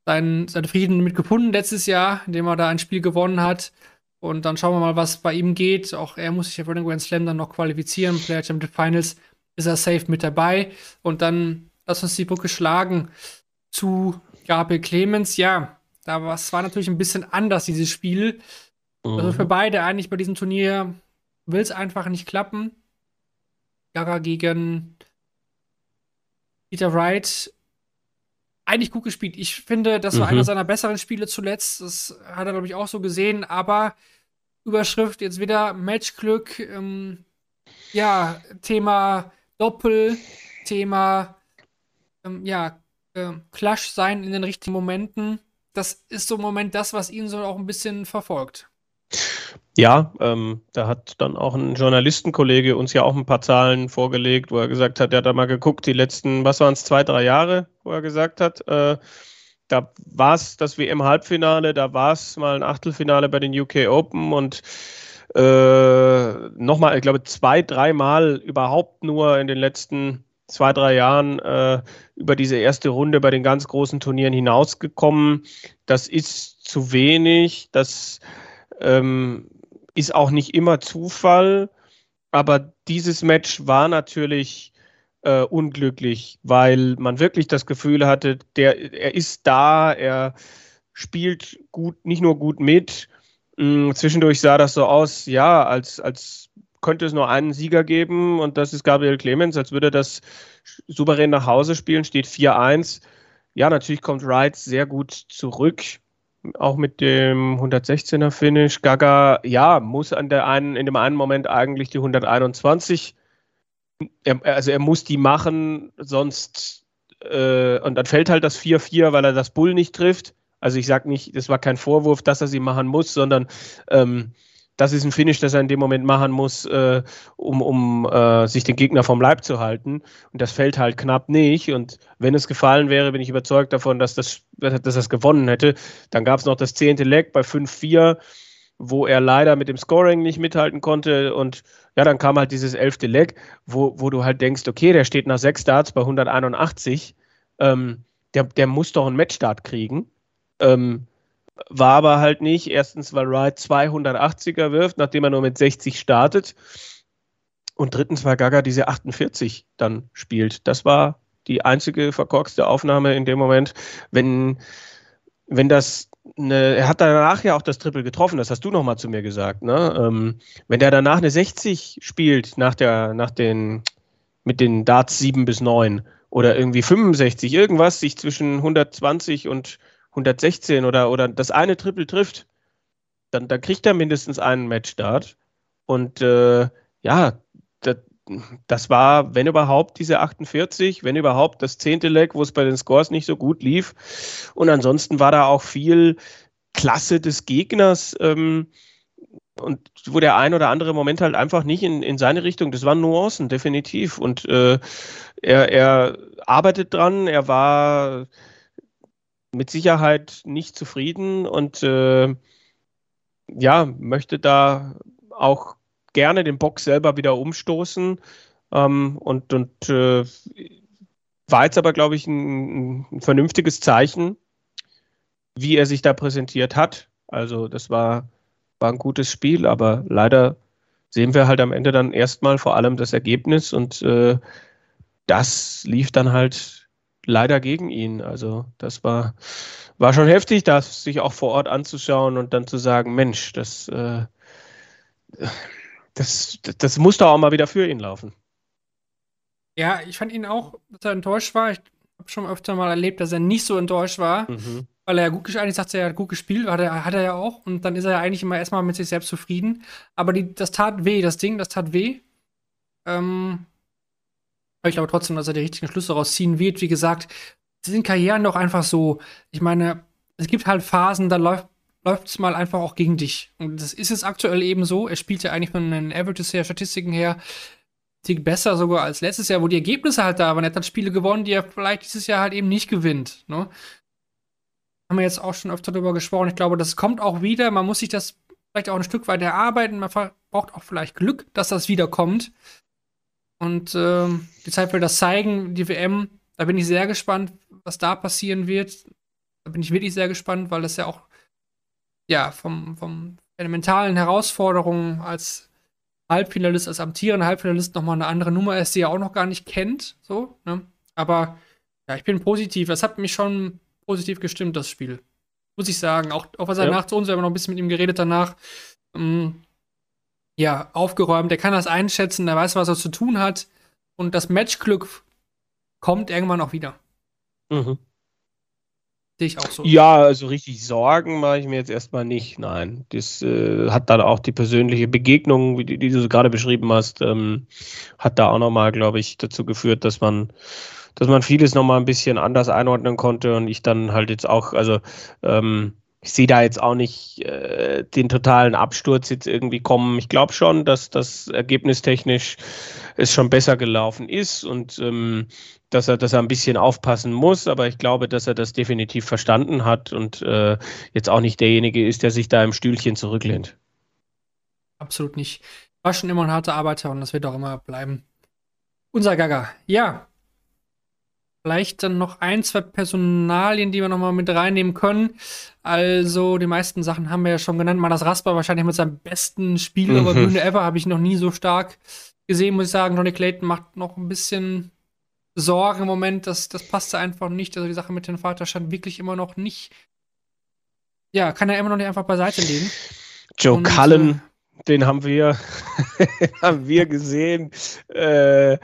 seinen, seinen Frieden mit gefunden letztes Jahr, indem er da ein Spiel gewonnen hat. Und dann schauen wir mal, was bei ihm geht. Auch er muss sich ja für den Grand Slam dann noch qualifizieren. Player Championship Finals ist er safe mit dabei. Und dann lass uns die Brücke schlagen zu Gabriel Clemens. Ja, da war es war natürlich ein bisschen anders, dieses Spiel. Mhm. Also für beide eigentlich bei diesem Turnier will es einfach nicht klappen. Gaga gegen Peter Wright eigentlich gut gespielt. Ich finde, das war mhm. einer seiner besseren Spiele zuletzt. Das hat er, glaube ich, auch so gesehen. Aber Überschrift jetzt wieder Matchglück. Ähm, ja, Thema Doppel, Thema ähm, ja, äh, Clash sein in den richtigen Momenten. Das ist so im Moment das, was ihn so auch ein bisschen verfolgt. Ja, ähm, da hat dann auch ein Journalistenkollege uns ja auch ein paar Zahlen vorgelegt, wo er gesagt hat, er hat da mal geguckt, die letzten, was waren es, zwei, drei Jahre, wo er gesagt hat, äh, da war es das WM-Halbfinale, da war es mal ein Achtelfinale bei den UK Open und äh, nochmal, ich glaube, zwei, dreimal überhaupt nur in den letzten zwei, drei Jahren äh, über diese erste Runde bei den ganz großen Turnieren hinausgekommen. Das ist zu wenig. Das ähm, ist auch nicht immer Zufall, aber dieses Match war natürlich äh, unglücklich, weil man wirklich das Gefühl hatte, der, er ist da, er spielt gut, nicht nur gut mit. Mh, zwischendurch sah das so aus, ja, als, als könnte es nur einen Sieger geben und das ist Gabriel Clemens, als würde das souverän nach Hause spielen, steht 4-1. Ja, natürlich kommt Wright sehr gut zurück auch mit dem 116er Finish. Gaga, ja, muss an der einen, in dem einen Moment eigentlich die 121. Er, also er muss die machen, sonst äh, und dann fällt halt das 4-4, weil er das Bull nicht trifft. Also ich sage nicht, das war kein Vorwurf, dass er sie machen muss, sondern ähm, das ist ein Finish, das er in dem Moment machen muss, äh, um, um äh, sich den Gegner vom Leib zu halten. Und das fällt halt knapp nicht. Und wenn es gefallen wäre, bin ich überzeugt davon, dass das, dass das gewonnen hätte. Dann gab es noch das zehnte Leg bei 5-4, wo er leider mit dem Scoring nicht mithalten konnte. Und ja, dann kam halt dieses elfte Leg, wo, wo du halt denkst, okay, der steht nach sechs Starts bei 181. Ähm, der, der muss doch einen Matchstart kriegen. Ähm, war aber halt nicht. Erstens, weil Wright 280er wirft, nachdem er nur mit 60 startet. Und drittens, weil Gaga diese 48 dann spielt. Das war die einzige verkorkste Aufnahme in dem Moment. Wenn, wenn das eine, er hat danach ja auch das Triple getroffen, das hast du nochmal zu mir gesagt, ne? Ähm, wenn der danach eine 60 spielt, nach der, nach den, mit den Darts 7 bis 9 oder irgendwie 65, irgendwas, sich zwischen 120 und 116 oder, oder das eine Triple trifft, dann, dann kriegt er mindestens einen Matchstart. Und äh, ja, das, das war, wenn überhaupt, diese 48, wenn überhaupt das zehnte Leg, wo es bei den Scores nicht so gut lief. Und ansonsten war da auch viel Klasse des Gegners. Ähm, und wo der ein oder andere Moment halt einfach nicht in, in seine Richtung, das waren Nuancen, definitiv. Und äh, er, er arbeitet dran, er war mit Sicherheit nicht zufrieden und äh, ja, möchte da auch gerne den Box selber wieder umstoßen. Ähm, und und äh, war jetzt aber, glaube ich, ein, ein, vernünftiges Zeichen, wie er sich da präsentiert hat. Also das war, war ein gutes Spiel, aber leider sehen wir halt am Ende dann erstmal vor allem das Ergebnis und äh, das lief dann halt leider gegen ihn. Also das war, war schon heftig, das sich auch vor Ort anzuschauen und dann zu sagen, Mensch, das, äh, das, das muss doch auch mal wieder für ihn laufen. Ja, ich fand ihn auch, dass er enttäuscht war. Ich habe schon öfter mal erlebt, dass er nicht so enttäuscht war, mhm. weil er ja gut gespielt, eigentlich sagt er, hat gut gespielt, hat er, hat er ja auch. Und dann ist er ja eigentlich immer erstmal mit sich selbst zufrieden. Aber die, das tat weh, das Ding, das tat weh. Ähm, ich glaube trotzdem, dass er die richtigen Schlüsse daraus ziehen wird. Wie gesagt, sind Karrieren doch einfach so. Ich meine, es gibt halt Phasen, da läuft es mal einfach auch gegen dich. Und das ist es aktuell eben so. Er spielt ja eigentlich von den Averages her, Statistiken her, Tick besser sogar als letztes Jahr, wo die Ergebnisse halt da waren. Er hat Spiele gewonnen, die er vielleicht dieses Jahr halt eben nicht gewinnt. Ne? Haben wir jetzt auch schon öfter darüber gesprochen. Ich glaube, das kommt auch wieder. Man muss sich das vielleicht auch ein Stück weit erarbeiten. Man braucht auch vielleicht Glück, dass das wiederkommt. Und äh, die Zeit wird das zeigen, die WM. Da bin ich sehr gespannt, was da passieren wird. Da bin ich wirklich sehr gespannt, weil das ja auch ja vom, vom elementalen Herausforderungen als Halbfinalist, als amtierender Halbfinalist nochmal eine andere Nummer ist, die er auch noch gar nicht kennt. So, ne? Aber ja, ich bin positiv. Das hat mich schon positiv gestimmt, das Spiel. Muss ich sagen. Auch, auch was er ja. nach zu uns, wir haben noch ein bisschen mit ihm geredet danach. Ähm, ja, aufgeräumt. Der kann das einschätzen, der weiß, was er zu tun hat. Und das Matchglück kommt irgendwann auch wieder. Mhm. Sehe ich auch so. Ja, also richtig Sorgen mache ich mir jetzt erstmal nicht. Nein, das äh, hat dann auch die persönliche Begegnung, wie die, die du gerade beschrieben hast, ähm, hat da auch nochmal, glaube ich, dazu geführt, dass man, dass man vieles nochmal ein bisschen anders einordnen konnte und ich dann halt jetzt auch, also ähm, ich sehe da jetzt auch nicht äh, den totalen Absturz jetzt irgendwie kommen. Ich glaube schon, dass das ergebnistechnisch es schon besser gelaufen ist und ähm, dass er, dass ein bisschen aufpassen muss, aber ich glaube, dass er das definitiv verstanden hat und äh, jetzt auch nicht derjenige ist, der sich da im Stühlchen zurücklehnt. Absolut nicht. War schon immer ein harter Arbeiter und das wird auch immer bleiben. Unser Gaga. Ja. Vielleicht dann noch ein, zwei Personalien, die wir nochmal mit reinnehmen können. Also, die meisten Sachen haben wir ja schon genannt. Mal das Rasper wahrscheinlich mit seinem besten Spiel mhm. über Bühne ever habe ich noch nie so stark gesehen, muss ich sagen. Johnny Clayton macht noch ein bisschen Sorgen im Moment, das, das passte einfach nicht. Also die Sache mit dem Vater stand wirklich immer noch nicht. Ja, kann er immer noch nicht einfach beiseite legen. Joe Und, Cullen, äh, den haben wir, haben wir gesehen, äh,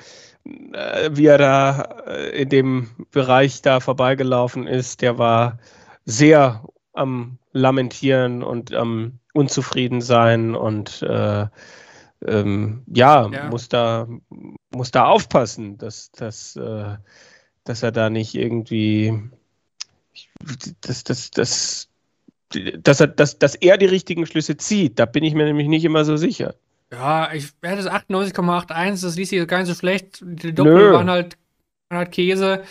wie er da äh, in dem Bereich da vorbeigelaufen ist. Der war sehr am Lamentieren und am Unzufrieden sein und äh, ähm, ja, ja, muss da muss da aufpassen, dass, dass, äh, dass er da nicht irgendwie dass, dass, dass, dass, er, dass, dass er die richtigen Schlüsse zieht. Da bin ich mir nämlich nicht immer so sicher. Ja, ich werde es 98,81, das ließ sich gar nicht so schlecht. Die Doppel waren halt, waren halt Käse.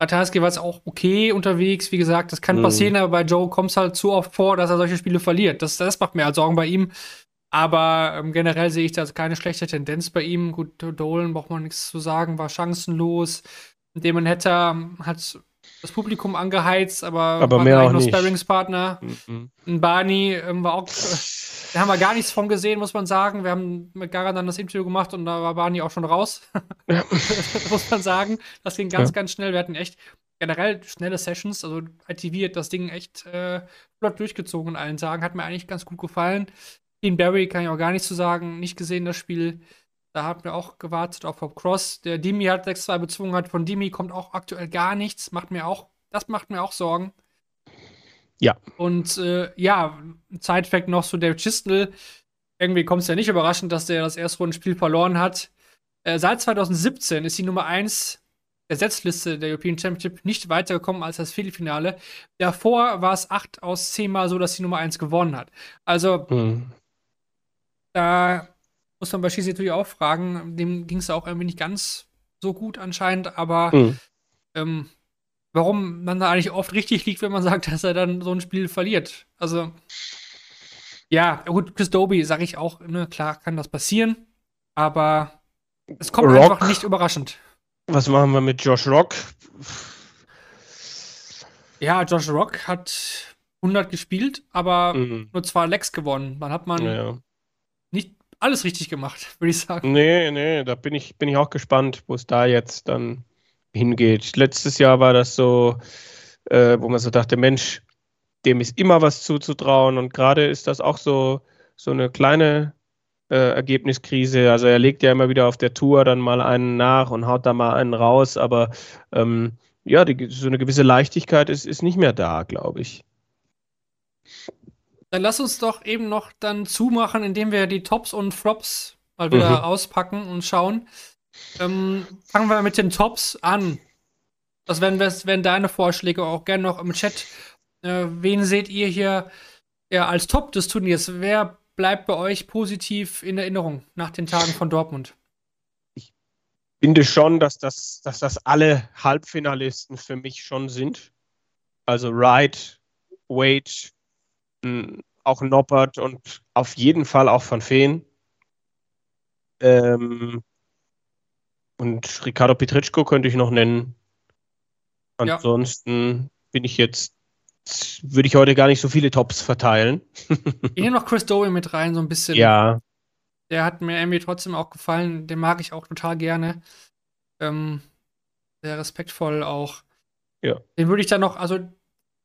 Ratajski war es auch okay unterwegs. Wie gesagt, das kann mhm. passieren, aber bei Joe kommt es halt zu oft vor, dass er solche Spiele verliert. Das, das macht mir halt Sorgen bei ihm. Aber ähm, generell sehe ich da keine schlechte Tendenz bei ihm. Gut, Dolan braucht man nichts zu sagen, war chancenlos. Damon hätte ähm, hat das Publikum angeheizt, aber, aber mehr auch nur Sparringspartner. Mhm. Ein Barney ähm, war auch. Da haben wir gar nichts von gesehen, muss man sagen. Wir haben mit Garan dann das Interview gemacht und da war Barney auch schon raus. Ja. muss man sagen. Das ging ganz, ja. ganz schnell. Wir hatten echt generell schnelle Sessions. Also ITV hat das Ding echt äh, flott durchgezogen in allen Tagen. Hat mir eigentlich ganz gut gefallen. Dean Barry kann ich auch gar nichts zu sagen. Nicht gesehen das Spiel. Da haben wir auch gewartet auf Bob Cross. Der Dimi hat 6-2 bezwungen hat. Von Dimi kommt auch aktuell gar nichts. Macht mir auch, das macht mir auch Sorgen. Ja. Und äh, ja, Zeitfact noch zu David Chistel. Irgendwie kommt es ja nicht überraschend, dass der das erste Rundenspiel verloren hat. Äh, seit 2017 ist die Nummer 1 der Setzliste der European Championship nicht weitergekommen als das Viertelfinale. Davor war es 8 aus 10 Mal so, dass die Nummer 1 gewonnen hat. Also, mhm. Da muss man bei Shisi natürlich auch fragen, dem ging es auch irgendwie nicht ganz so gut anscheinend, aber mhm. ähm, warum man da eigentlich oft richtig liegt, wenn man sagt, dass er dann so ein Spiel verliert. Also, ja, gut, Chris Doby sage ich auch, ne, klar kann das passieren, aber es kommt Rock. einfach nicht überraschend. Was machen wir mit Josh Rock? Ja, Josh Rock hat 100 gespielt, aber mhm. nur zwei Lecks gewonnen. Dann hat man ja nicht alles richtig gemacht, würde ich sagen. Nee, nee, da bin ich, bin ich auch gespannt, wo es da jetzt dann hingeht. Letztes Jahr war das so, äh, wo man so dachte, Mensch, dem ist immer was zuzutrauen und gerade ist das auch so, so eine kleine äh, Ergebniskrise. Also er legt ja immer wieder auf der Tour dann mal einen nach und haut da mal einen raus, aber ähm, ja, die, so eine gewisse Leichtigkeit ist, ist nicht mehr da, glaube ich. Dann lass uns doch eben noch dann zumachen, indem wir die Tops und Flops mal wieder mhm. auspacken und schauen. Ähm, fangen wir mit den Tops an. Das wären, wären deine Vorschläge auch gerne noch im Chat. Äh, wen seht ihr hier ja, als Top des Turniers? Wer bleibt bei euch positiv in Erinnerung nach den Tagen von Dortmund? Ich finde schon, dass das, dass das alle Halbfinalisten für mich schon sind. Also Wright, Wade, auch Noppert und auf jeden Fall auch von Feen. Ähm, und Ricardo Petritschko könnte ich noch nennen. Ansonsten ja. bin ich jetzt, würde ich heute gar nicht so viele Tops verteilen. ich nehme noch Chris Dowie mit rein, so ein bisschen. Ja. Der hat mir irgendwie trotzdem auch gefallen. Den mag ich auch total gerne. Ähm, sehr respektvoll auch. Ja. Den würde ich dann noch, also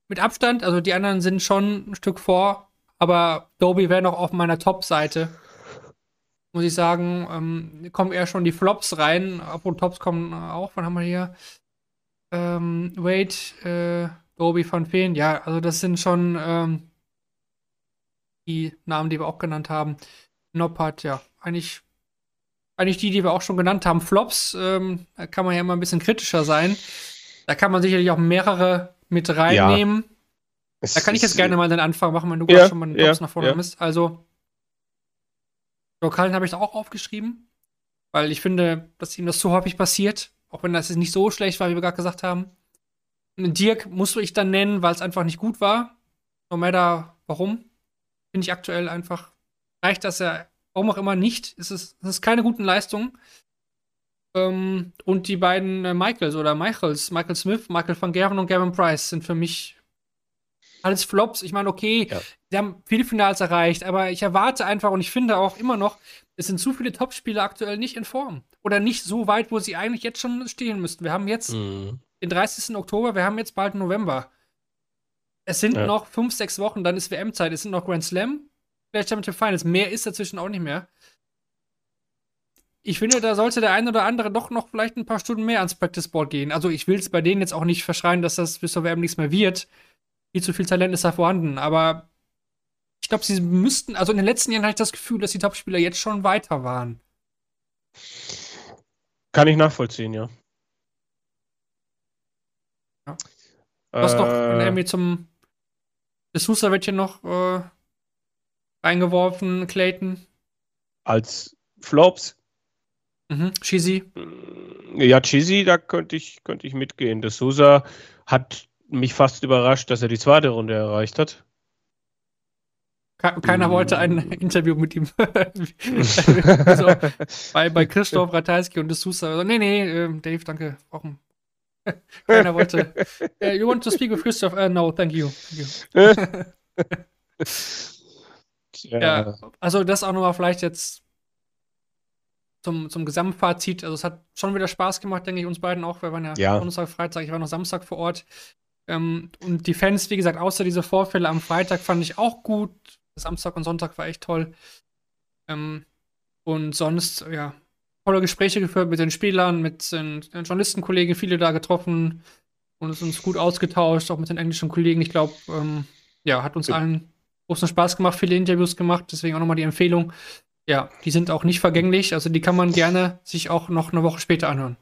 mit Abstand. Also die anderen sind schon ein Stück vor, aber Doby wäre noch auf meiner Top-Seite. Muss ich sagen, ähm, kommen eher schon die Flops rein, obwohl Tops kommen auch. Wann haben wir hier? Ähm, Wade, äh, Doby van Feen, ja, also das sind schon ähm, die Namen, die wir auch genannt haben. Noppert, ja, eigentlich, eigentlich die, die wir auch schon genannt haben. Flops, ähm, da kann man ja immer ein bisschen kritischer sein. Da kann man sicherlich auch mehrere mit reinnehmen. Ja. Da kann ich jetzt gerne mal den Anfang machen, wenn du ja, schon mal den ja, nach vorne ja. bist. Also, Lokalen habe ich da auch aufgeschrieben, weil ich finde, dass ihm das zu häufig passiert, auch wenn das nicht so schlecht war, wie wir gerade gesagt haben. Dirk musste ich dann nennen, weil es einfach nicht gut war. No matter warum. Finde ich aktuell einfach, reicht das ja warum auch immer nicht. Es ist, es ist keine guten Leistungen. Ähm, und die beiden äh, Michaels oder Michaels, Michael Smith, Michael van Gerven und Gavin Price sind für mich alles Flops. Ich meine, okay, ja. sie haben viele Finals erreicht, aber ich erwarte einfach und ich finde auch immer noch, es sind zu viele Topspieler aktuell nicht in Form. Oder nicht so weit, wo sie eigentlich jetzt schon stehen müssten. Wir haben jetzt mhm. den 30. Oktober, wir haben jetzt bald November. Es sind ja. noch fünf, sechs Wochen, dann ist WM-Zeit, es sind noch Grand Slam, vielleicht Championship Finals. Mehr ist dazwischen auch nicht mehr. Ich finde, da sollte der ein oder andere doch noch vielleicht ein paar Stunden mehr ans Practice Board gehen. Also ich will es bei denen jetzt auch nicht verschreien, dass das bis zur WM nichts mehr wird viel zu viel Talent ist da vorhanden. Aber ich glaube, sie müssten, also in den letzten Jahren hatte ich das Gefühl, dass die Topspieler jetzt schon weiter waren. Kann ich nachvollziehen, ja. ja. Was äh, noch irgendwie zum Sousa wird hier noch äh, reingeworfen, Clayton. Als Flops. Mhm. Cheesy. Ja, Cheesy, da könnte ich, könnte ich mitgehen. De Sousa hat mich fast überrascht, dass er die zweite Runde erreicht hat. Keiner mm. wollte ein Interview mit ihm. so, bei, bei Christoph Ratajski und de Sousa. Also, nee, nee, äh, Dave, danke. Brauchen. Keiner wollte. Uh, you want to speak with Christoph? Uh, no, thank you. Thank you. ja, also das auch nochmal vielleicht jetzt zum, zum Gesamtfazit. Also es hat schon wieder Spaß gemacht, denke ich, uns beiden auch. Wir waren ja, ja. Donnerstag, Freitag, ich war noch Samstag vor Ort. Ähm, und die Fans, wie gesagt, außer diese Vorfälle am Freitag fand ich auch gut. Samstag und Sonntag war echt toll. Ähm, und sonst, ja, tolle Gespräche geführt mit den Spielern, mit den, den Journalistenkollegen, viele da getroffen und es uns gut ausgetauscht, auch mit den englischen Kollegen. Ich glaube, ähm, ja, hat uns allen großen Spaß gemacht, viele Interviews gemacht, deswegen auch nochmal die Empfehlung. Ja, die sind auch nicht vergänglich, also die kann man gerne sich auch noch eine Woche später anhören.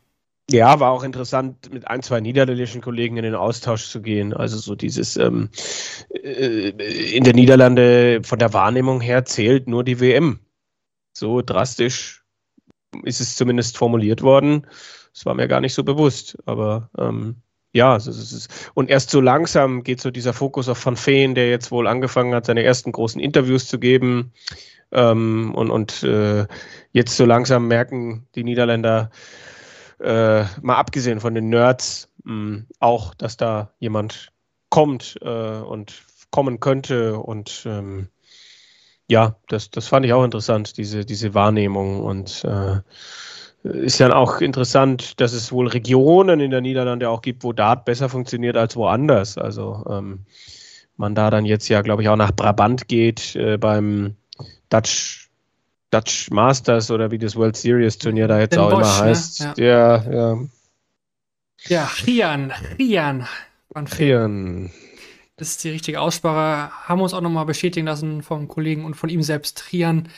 Ja, war auch interessant, mit ein, zwei niederländischen Kollegen in den Austausch zu gehen. Also so dieses ähm, äh, in der Niederlande von der Wahrnehmung her zählt nur die WM. So drastisch ist es zumindest formuliert worden. Das war mir gar nicht so bewusst. Aber ähm, ja, es ist, und erst so langsam geht so dieser Fokus auf Van Feen, der jetzt wohl angefangen hat, seine ersten großen Interviews zu geben. Ähm, und und äh, jetzt so langsam merken die Niederländer, äh, mal abgesehen von den Nerds, mh, hm, auch, dass da jemand kommt äh, und kommen könnte und ähm, ja, das, das fand ich auch interessant, diese, diese Wahrnehmung und äh, ist ja auch interessant, dass es wohl Regionen in der Niederlande auch gibt, wo Dart besser funktioniert als woanders. Also ähm, man da dann jetzt ja, glaube ich, auch nach Brabant geht äh, beim Dutch Dutch Masters oder wie das World Series Turnier da jetzt Den auch Bosch, immer ne? heißt. Ne? Ja. ja, ja. Ja, Rian, Rian. Rian. Das ist die richtige Aussprache. Haben wir uns auch nochmal bestätigen lassen vom Kollegen und von ihm selbst. Rian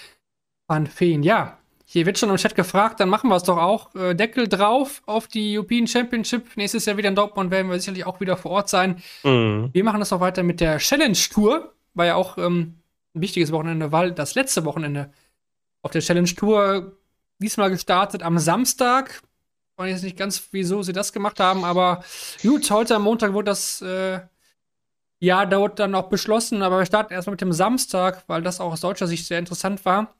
van Feen. Ja, hier wird schon im Chat gefragt, dann machen wir es doch auch. Äh, Deckel drauf auf die European Championship. Nächstes Jahr wieder in Dortmund werden wir sicherlich auch wieder vor Ort sein. Mhm. Wir machen das auch weiter mit der Challenge Tour. War ja auch ähm, ein wichtiges Wochenende, weil das letzte Wochenende auf der Challenge Tour diesmal gestartet am Samstag. Ich weiß jetzt nicht ganz, wieso sie das gemacht haben, aber gut, heute am Montag wurde das äh, ja dort dann auch beschlossen, aber wir starten erstmal mit dem Samstag, weil das auch aus deutscher Sicht sehr interessant war.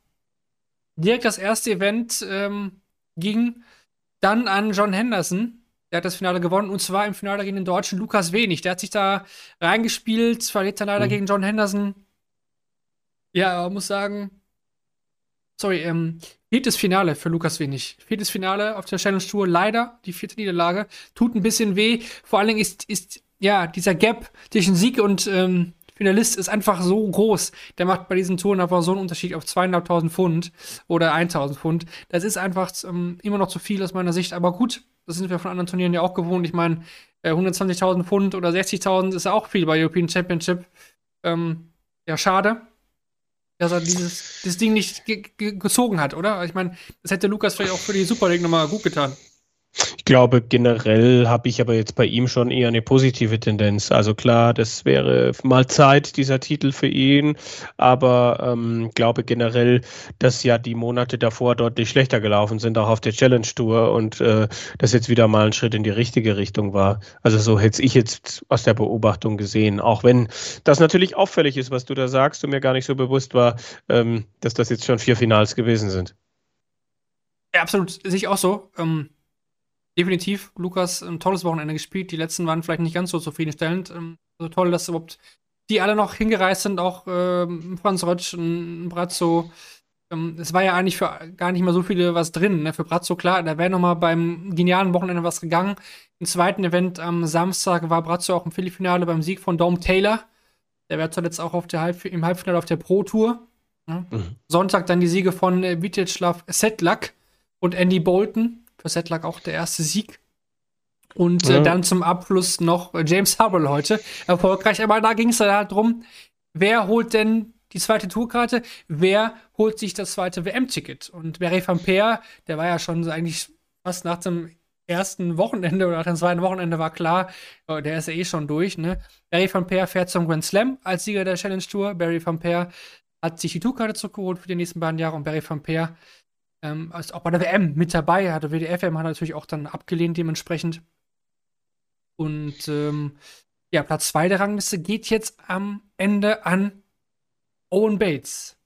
Direkt das erste Event ähm, ging dann an John Henderson. Der hat das Finale gewonnen und zwar im Finale gegen den Deutschen Lukas Wenig. Der hat sich da reingespielt, verliert dann leider mhm. gegen John Henderson. Ja, man muss sagen, sorry, ähm, viertes Finale für Lukas Wenig. Viertes Finale auf der Challenge Tour, leider die vierte Niederlage. Tut ein bisschen weh. Vor allen Dingen ist, ist ja dieser Gap zwischen Sieg und ähm, Finalist ist einfach so groß. Der macht bei diesen Touren einfach so einen Unterschied auf zweieinhalbtausend Pfund oder 1000 Pfund. Das ist einfach ähm, immer noch zu viel aus meiner Sicht. Aber gut, Das sind wir von anderen Turnieren ja auch gewohnt. Ich meine, 120.000 äh, Pfund oder 60.000 ist auch viel bei European Championship. Ähm, ja, schade, dass er dieses, dieses Ding nicht ge ge gezogen hat, oder? Ich meine, das hätte Lukas vielleicht auch für die Super League nochmal gut getan. Ich glaube, generell habe ich aber jetzt bei ihm schon eher eine positive Tendenz. Also klar, das wäre mal Zeit, dieser Titel für ihn, aber ähm, glaube generell, dass ja die Monate davor deutlich schlechter gelaufen sind, auch auf der Challenge Tour und äh, das jetzt wieder mal ein Schritt in die richtige Richtung war. Also so hätte ich jetzt aus der Beobachtung gesehen, auch wenn das natürlich auffällig ist, was du da sagst und mir gar nicht so bewusst war, ähm, dass das jetzt schon vier Finals gewesen sind. Ja, absolut, sehe ich auch so. Ähm definitiv, Lukas, ein tolles Wochenende gespielt. Die letzten waren vielleicht nicht ganz so zufriedenstellend. Ähm, also toll, dass überhaupt die alle noch hingereist sind, auch ähm, Franz Rötsch, ein Brazzo. Ähm, es war ja eigentlich für gar nicht mehr so viele was drin. Ne? Für Brazzo, klar, da wäre noch mal beim genialen Wochenende was gegangen. Im zweiten Event am Samstag war Brazzo auch im Viertelfinale beim Sieg von Dome Taylor. Der wäre zuletzt auch auf der Halb im Halbfinale auf der Pro Tour. Ne? Mhm. Sonntag dann die Siege von äh, Vitislav Setlak und Andy Bolton für Sedlak auch der erste Sieg. Und äh, ja. dann zum Abschluss noch James Hubble heute erfolgreich. Aber da ging es dann halt drum, wer holt denn die zweite Tourkarte? Wer holt sich das zweite WM-Ticket? Und Barry Van Peer, der war ja schon eigentlich fast nach dem ersten Wochenende oder nach dem zweiten Wochenende war klar, oh, der ist ja eh schon durch. Ne? Barry Van Peer fährt zum Grand Slam als Sieger der Challenge Tour. Barry Van Peer hat sich die Tourkarte zurückgeholt für die nächsten beiden Jahre und Barry Van Peer ähm, ist auch bei der WM mit dabei. Hat der WDFM hat natürlich auch dann abgelehnt dementsprechend. Und ähm, ja, Platz 2 der Rangliste geht jetzt am Ende an Owen Bates.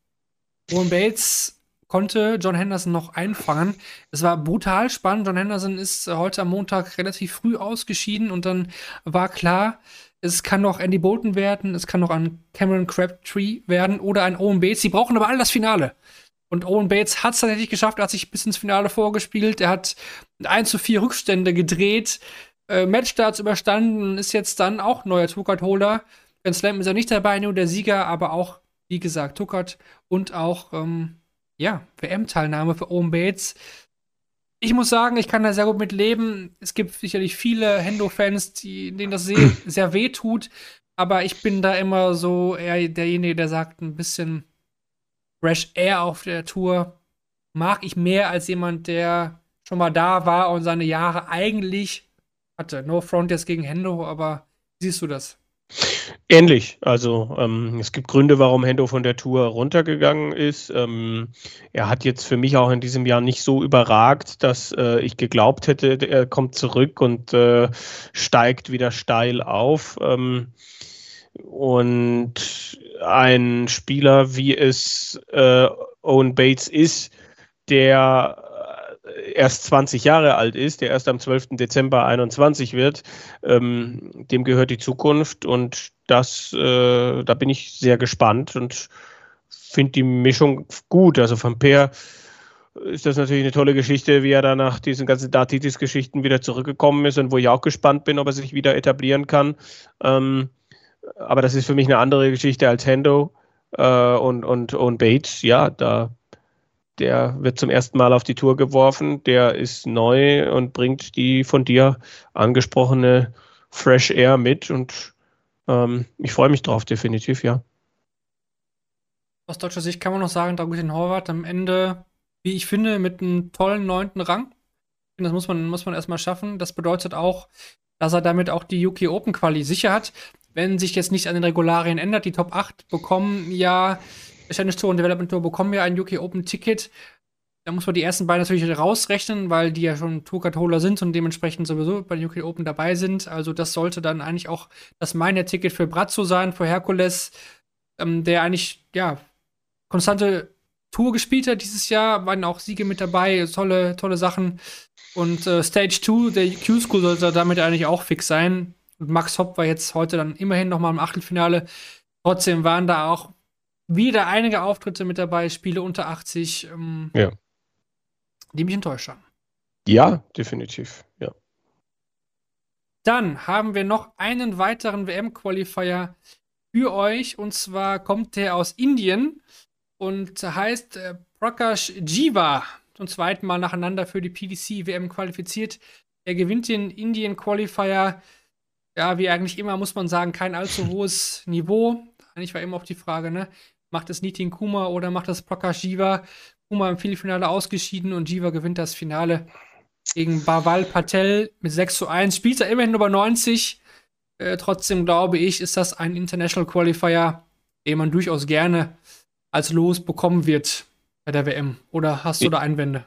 Owen Bates konnte John Henderson noch einfangen. Es war brutal spannend. John Henderson ist heute am Montag relativ früh ausgeschieden und dann war klar, es kann noch Andy Bolton werden, es kann noch ein Cameron Crabtree werden oder ein Owen Bates. Sie brauchen aber alle das Finale. Und Owen Bates hat es tatsächlich geschafft, er hat sich bis ins Finale vorgespielt. Er hat 1 zu 4 Rückstände gedreht, äh, Matchstarts überstanden, ist jetzt dann auch neuer Tuckert-Holder. Ben Slam ist ja nicht dabei, nur der Sieger, aber auch, wie gesagt, Tuckert und auch, ähm, ja, WM-Teilnahme für Owen Bates. Ich muss sagen, ich kann da sehr gut mit leben. Es gibt sicherlich viele Hendo-Fans, denen das sehr, sehr weh tut. Aber ich bin da immer so eher derjenige, der sagt, ein bisschen Fresh Air auf der Tour mag ich mehr als jemand, der schon mal da war und seine Jahre eigentlich hatte. No Front jetzt gegen Hendo, aber siehst du das? Ähnlich. Also ähm, es gibt Gründe, warum Hendo von der Tour runtergegangen ist. Ähm, er hat jetzt für mich auch in diesem Jahr nicht so überragt, dass äh, ich geglaubt hätte, er kommt zurück und äh, steigt wieder steil auf. Ähm, und ein Spieler, wie es äh, Owen Bates ist, der äh, erst 20 Jahre alt ist, der erst am 12. Dezember 21 wird, ähm, dem gehört die Zukunft und das, äh, da bin ich sehr gespannt und finde die Mischung gut. Also von Per ist das natürlich eine tolle Geschichte, wie er da nach diesen ganzen Datitis-Geschichten wieder zurückgekommen ist und wo ich auch gespannt bin, ob er sich wieder etablieren kann. Ähm, aber das ist für mich eine andere Geschichte als Hendo äh, und, und, und Bates. Ja, da, der wird zum ersten Mal auf die Tour geworfen, der ist neu und bringt die von dir angesprochene Fresh Air mit und ähm, ich freue mich drauf, definitiv, ja. Aus deutscher Sicht kann man noch sagen, Dragutin Horvath am Ende, wie ich finde, mit einem tollen neunten Rang. Das muss man, muss man erstmal schaffen. Das bedeutet auch, dass er damit auch die UK Open Quali sicher hat wenn sich jetzt nichts an den Regularien ändert, die Top 8 bekommen ja, Challenge Tour und Development Tour bekommen ja ein UK Open Ticket. Da muss man die ersten beiden natürlich rausrechnen, weil die ja schon Tourcard-Holder sind und dementsprechend sowieso bei den UK Open dabei sind. Also das sollte dann eigentlich auch das meine Ticket für Brazzo sein, für Herkules, ähm, der eigentlich, ja, konstante Tour gespielt hat dieses Jahr, waren auch Siege mit dabei, tolle, tolle Sachen. Und äh, Stage 2 der Q-School sollte damit eigentlich auch fix sein. Und Max Hopp war jetzt heute dann immerhin noch mal im Achtelfinale. Trotzdem waren da auch wieder einige Auftritte mit dabei, Spiele unter 80, ähm, ja. die mich enttäuscht haben. Ja, definitiv, ja. Dann haben wir noch einen weiteren WM-Qualifier für euch. Und zwar kommt der aus Indien und heißt äh, Prakash Jiva. Zum zweiten Mal nacheinander für die PDC WM qualifiziert. Er gewinnt den Indian Qualifier. Ja, wie eigentlich immer, muss man sagen, kein allzu hohes Niveau. Eigentlich war immer auch die Frage, ne? Macht es Nitin Kuma oder macht es Prakash Jiva? Kuma im Viertelfinale ausgeschieden und Jiva gewinnt das Finale gegen Baval Patel mit 6 zu 1. Spielt er immerhin über 90. Äh, trotzdem glaube ich, ist das ein International Qualifier, den man durchaus gerne als Los bekommen wird bei der WM. Oder hast du da Einwände?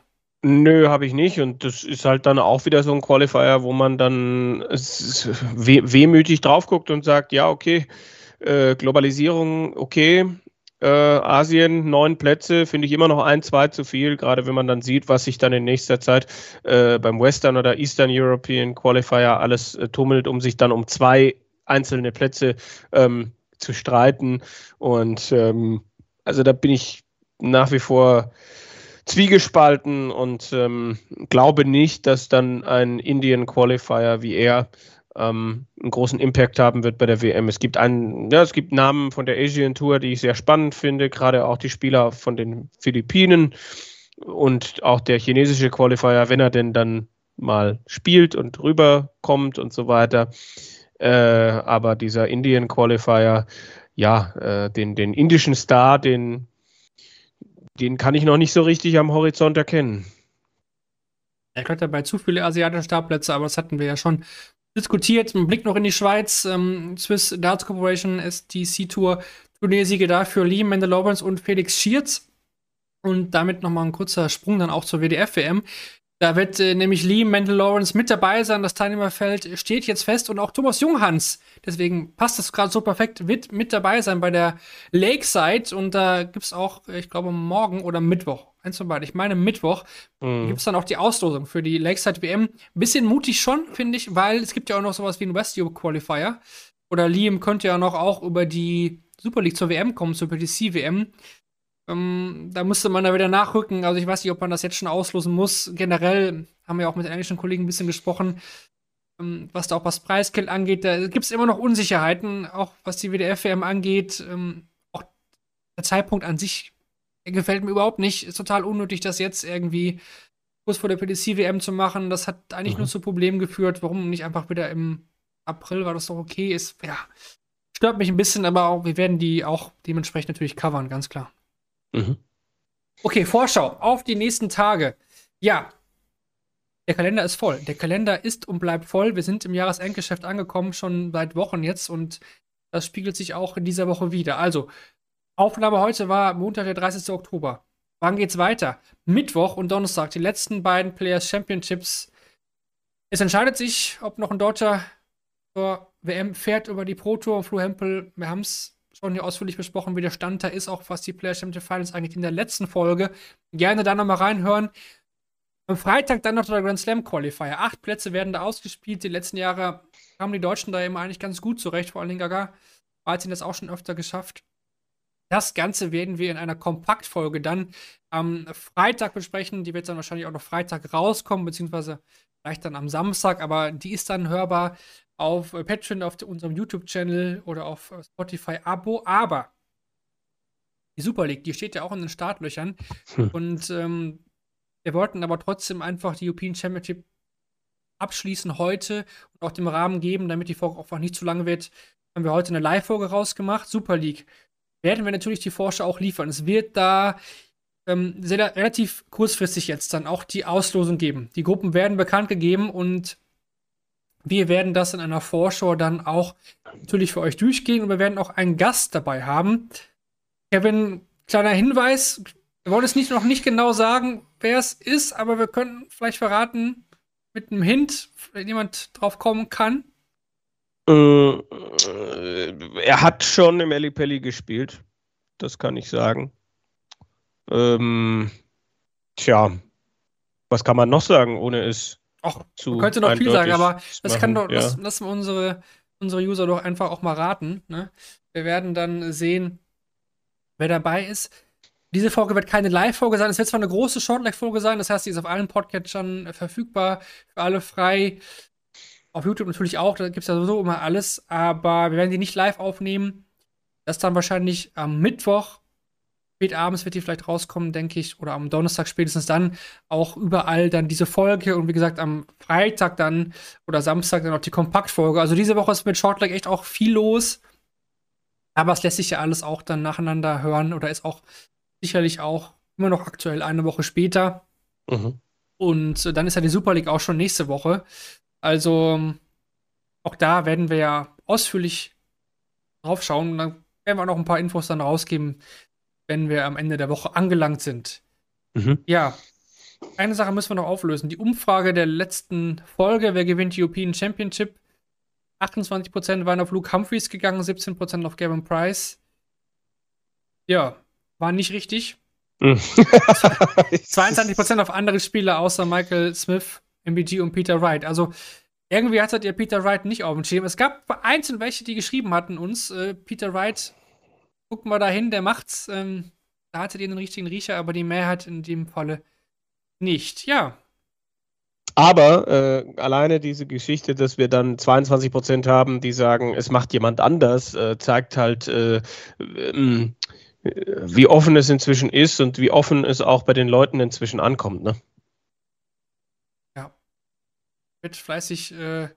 Nö, habe ich nicht. Und das ist halt dann auch wieder so ein Qualifier, wo man dann weh wehmütig drauf guckt und sagt, ja, okay, äh, Globalisierung, okay, äh, Asien, neun Plätze, finde ich immer noch ein, zwei zu viel, gerade wenn man dann sieht, was sich dann in nächster Zeit äh, beim Western oder Eastern European Qualifier alles äh, tummelt, um sich dann um zwei einzelne Plätze ähm, zu streiten. Und ähm, also da bin ich nach wie vor zwiegespalten und ähm, glaube nicht, dass dann ein Indian Qualifier wie er ähm, einen großen Impact haben wird bei der WM. Es gibt einen, ja, es gibt Namen von der Asian Tour, die ich sehr spannend finde, gerade auch die Spieler von den Philippinen und auch der chinesische Qualifier, wenn er denn dann mal spielt und rüberkommt und so weiter. Äh, aber dieser Indian Qualifier, ja, äh, den, den indischen Star, den, den kann ich noch nicht so richtig am Horizont erkennen. Er hat dabei zu viele asiatische Startplätze, aber das hatten wir ja schon diskutiert. Ein Blick noch in die Schweiz. Ähm, Swiss Darts Corporation STC Tour. Turniersiege dafür Lee Mandalorians und Felix Schierz. Und damit nochmal ein kurzer Sprung dann auch zur WDF-WM. Da wird äh, nämlich Lee Mendel Lawrence mit dabei sein. Das Teilnehmerfeld steht jetzt fest und auch Thomas Junghans, deswegen passt das gerade so perfekt, wird mit dabei sein bei der Lakeside. Und da gibt es auch, ich glaube, morgen oder Mittwoch, eins von beiden, ich meine Mittwoch, mhm. gibt es dann auch die Auslosung für die Lakeside WM. Bisschen mutig schon, finde ich, weil es gibt ja auch noch sowas wie einen Westio Qualifier. Oder Liam könnte ja noch auch über die Super League zur WM kommen, zur PTC WM. Ähm, da müsste man da wieder nachrücken. Also ich weiß nicht, ob man das jetzt schon auslosen muss. Generell haben wir auch mit den englischen Kollegen ein bisschen gesprochen, ähm, was da auch was Preisgeld angeht. Da gibt es immer noch Unsicherheiten, auch was die WDF-WM angeht. Ähm, auch der Zeitpunkt an sich gefällt mir überhaupt nicht. Ist total unnötig, das jetzt irgendwie kurz vor der PDC-WM zu machen. Das hat eigentlich mhm. nur zu Problemen geführt. Warum nicht einfach wieder im April, war das doch okay ist? Ja, stört mich ein bisschen, aber auch, wir werden die auch dementsprechend natürlich covern, ganz klar. Mhm. Okay, Vorschau auf die nächsten Tage. Ja, der Kalender ist voll. Der Kalender ist und bleibt voll. Wir sind im Jahresendgeschäft angekommen, schon seit Wochen jetzt und das spiegelt sich auch in dieser Woche wieder. Also, Aufnahme heute war Montag, der 30. Oktober. Wann geht's weiter? Mittwoch und Donnerstag, die letzten beiden Players Championships. Es entscheidet sich, ob noch ein Deutscher zur WM fährt über die Pro Tour. Flo Hempel, wir haben es schon hier ausführlich besprochen, wie der Stand da ist, auch was die Player Championship Finals eigentlich in der letzten Folge. Gerne da nochmal reinhören. Am Freitag dann noch der Grand Slam Qualifier. Acht Plätze werden da ausgespielt. Die letzten Jahre haben die Deutschen da immer eigentlich ganz gut zurecht, vor Dingen Gaga. Martin das auch schon öfter geschafft. Das Ganze werden wir in einer Kompaktfolge dann am Freitag besprechen. Die wird dann wahrscheinlich auch noch Freitag rauskommen, beziehungsweise vielleicht dann am Samstag, aber die ist dann hörbar auf Patreon, auf unserem YouTube-Channel oder auf Spotify-Abo. Aber die Super League, die steht ja auch in den Startlöchern. Hm. Und ähm, wir wollten aber trotzdem einfach die European Championship abschließen heute und auch dem Rahmen geben, damit die Folge auch nicht zu lang wird. Haben wir heute eine Live-Folge rausgemacht. Super League werden wir natürlich die Forscher auch liefern. Es wird da ähm, sehr, relativ kurzfristig jetzt dann auch die Auslosung geben. Die Gruppen werden bekannt gegeben und wir werden das in einer Vorschau dann auch natürlich für euch durchgehen und wir werden auch einen Gast dabei haben. Kevin, kleiner Hinweis, wir wollen es nicht, noch nicht genau sagen, wer es ist, aber wir können vielleicht verraten mit einem Hint, wenn jemand drauf kommen kann. Äh, er hat schon im Pelli gespielt, das kann ich sagen. Ähm, tja, was kann man noch sagen, ohne es Ach, man könnte noch viel sagen, aber das machen, kann doch, ja. lass, lassen unsere, unsere User doch einfach auch mal raten. Ne? Wir werden dann sehen, wer dabei ist. Diese Folge wird keine Live-Folge sein. Es wird zwar eine große Shortleg-Folge sein, das heißt, sie ist auf allen Podcatchern verfügbar, für alle frei. Auf YouTube natürlich auch, da gibt es ja sowieso immer alles, aber wir werden die nicht live aufnehmen. Das dann wahrscheinlich am Mittwoch spät abends wird die vielleicht rauskommen, denke ich, oder am Donnerstag spätestens dann auch überall dann diese Folge und wie gesagt am Freitag dann oder Samstag dann auch die Kompaktfolge. Also diese Woche ist mit Shortleg echt auch viel los. Aber es lässt sich ja alles auch dann nacheinander hören oder ist auch sicherlich auch immer noch aktuell eine Woche später. Mhm. Und dann ist ja die Super League auch schon nächste Woche. Also auch da werden wir ja ausführlich drauf schauen. Und dann werden wir noch ein paar Infos dann rausgeben, wenn wir am Ende der Woche angelangt sind. Mhm. Ja, eine Sache müssen wir noch auflösen. Die Umfrage der letzten Folge, wer gewinnt die European Championship? 28% waren auf Luke Humphreys gegangen, 17% auf Gavin Price. Ja, war nicht richtig. 22% mhm. auf andere Spieler außer Michael Smith, MBG und Peter Wright. Also irgendwie hattet ihr Peter Wright nicht auf dem Schirm. Es gab einzelne welche, die geschrieben hatten uns, äh, Peter Wright guck mal dahin, der macht's. Ähm, da hattet ihr den richtigen Riecher, aber die Mehrheit in dem Falle nicht. Ja. Aber äh, alleine diese Geschichte, dass wir dann 22 Prozent haben, die sagen, es macht jemand anders, äh, zeigt halt, äh, ähm, wie offen es inzwischen ist und wie offen es auch bei den Leuten inzwischen ankommt. Ne? Ja. Wird fleißig äh,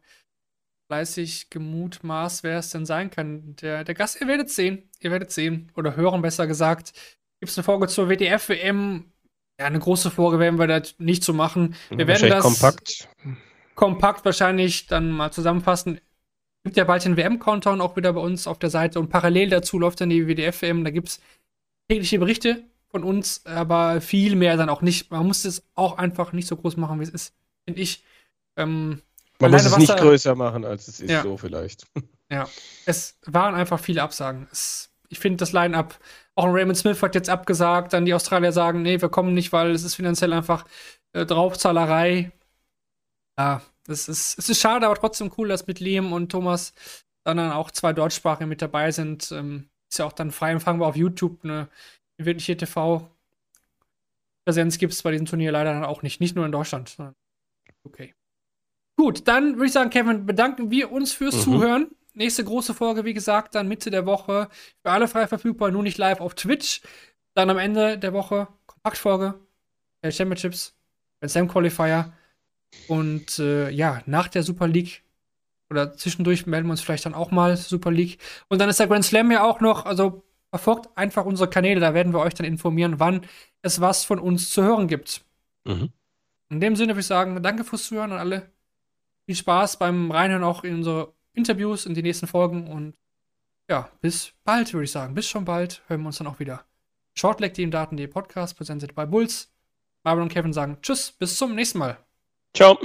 fleißig gemutmaßt, wer es denn sein kann. Der, der Gast, ihr werdet sehen. Ihr werdet sehen. Oder hören, besser gesagt. Gibt es eine Folge zur WDF-WM? Ja, eine große Folge werden wir da nicht zu so machen. Wir werden das kompakt. kompakt wahrscheinlich dann mal zusammenfassen. Gibt ja bald den WM-Countdown auch wieder bei uns auf der Seite und parallel dazu läuft dann die WDF-WM. Da gibt es tägliche Berichte von uns, aber viel mehr dann auch nicht. Man muss es auch einfach nicht so groß machen, wie es ist, finde ich. Ähm, man muss es nicht größer machen, als es ist, ja. so vielleicht. Ja, es waren einfach viele Absagen. Es, ich finde das Line-Up, auch ein Raymond Smith hat jetzt abgesagt, dann die Australier sagen, nee, wir kommen nicht, weil es ist finanziell einfach äh, Draufzahlerei. Ja, es ist, es ist schade, aber trotzdem cool, dass mit Liam und Thomas dann, dann auch zwei Deutschsprache mit dabei sind. Ähm, ist ja auch dann frei empfangbar auf YouTube. Eine wirkliche TV-Präsenz gibt es bei diesem Turnier leider dann auch nicht. Nicht nur in Deutschland. Okay. Gut, dann würde ich sagen, Kevin, bedanken wir uns fürs mhm. Zuhören. Nächste große Folge, wie gesagt, dann Mitte der Woche. Für alle frei verfügbar, nur nicht live auf Twitch. Dann am Ende der Woche Kompaktfolge, der Championships, der Slam Qualifier. Und äh, ja, nach der Super League oder zwischendurch melden wir uns vielleicht dann auch mal Super League. Und dann ist der Grand Slam ja auch noch, also verfolgt einfach unsere Kanäle, da werden wir euch dann informieren, wann es was von uns zu hören gibt. Mhm. In dem Sinne würde ich sagen, danke fürs Zuhören an alle viel Spaß beim Reinhören auch in unsere Interviews, in die nächsten Folgen und ja, bis bald, würde ich sagen. Bis schon bald. Hören wir uns dann auch wieder. Shortleg, dem Daten.de Podcast, präsentiert bei Bulls. Marvin und Kevin sagen Tschüss, bis zum nächsten Mal. Ciao.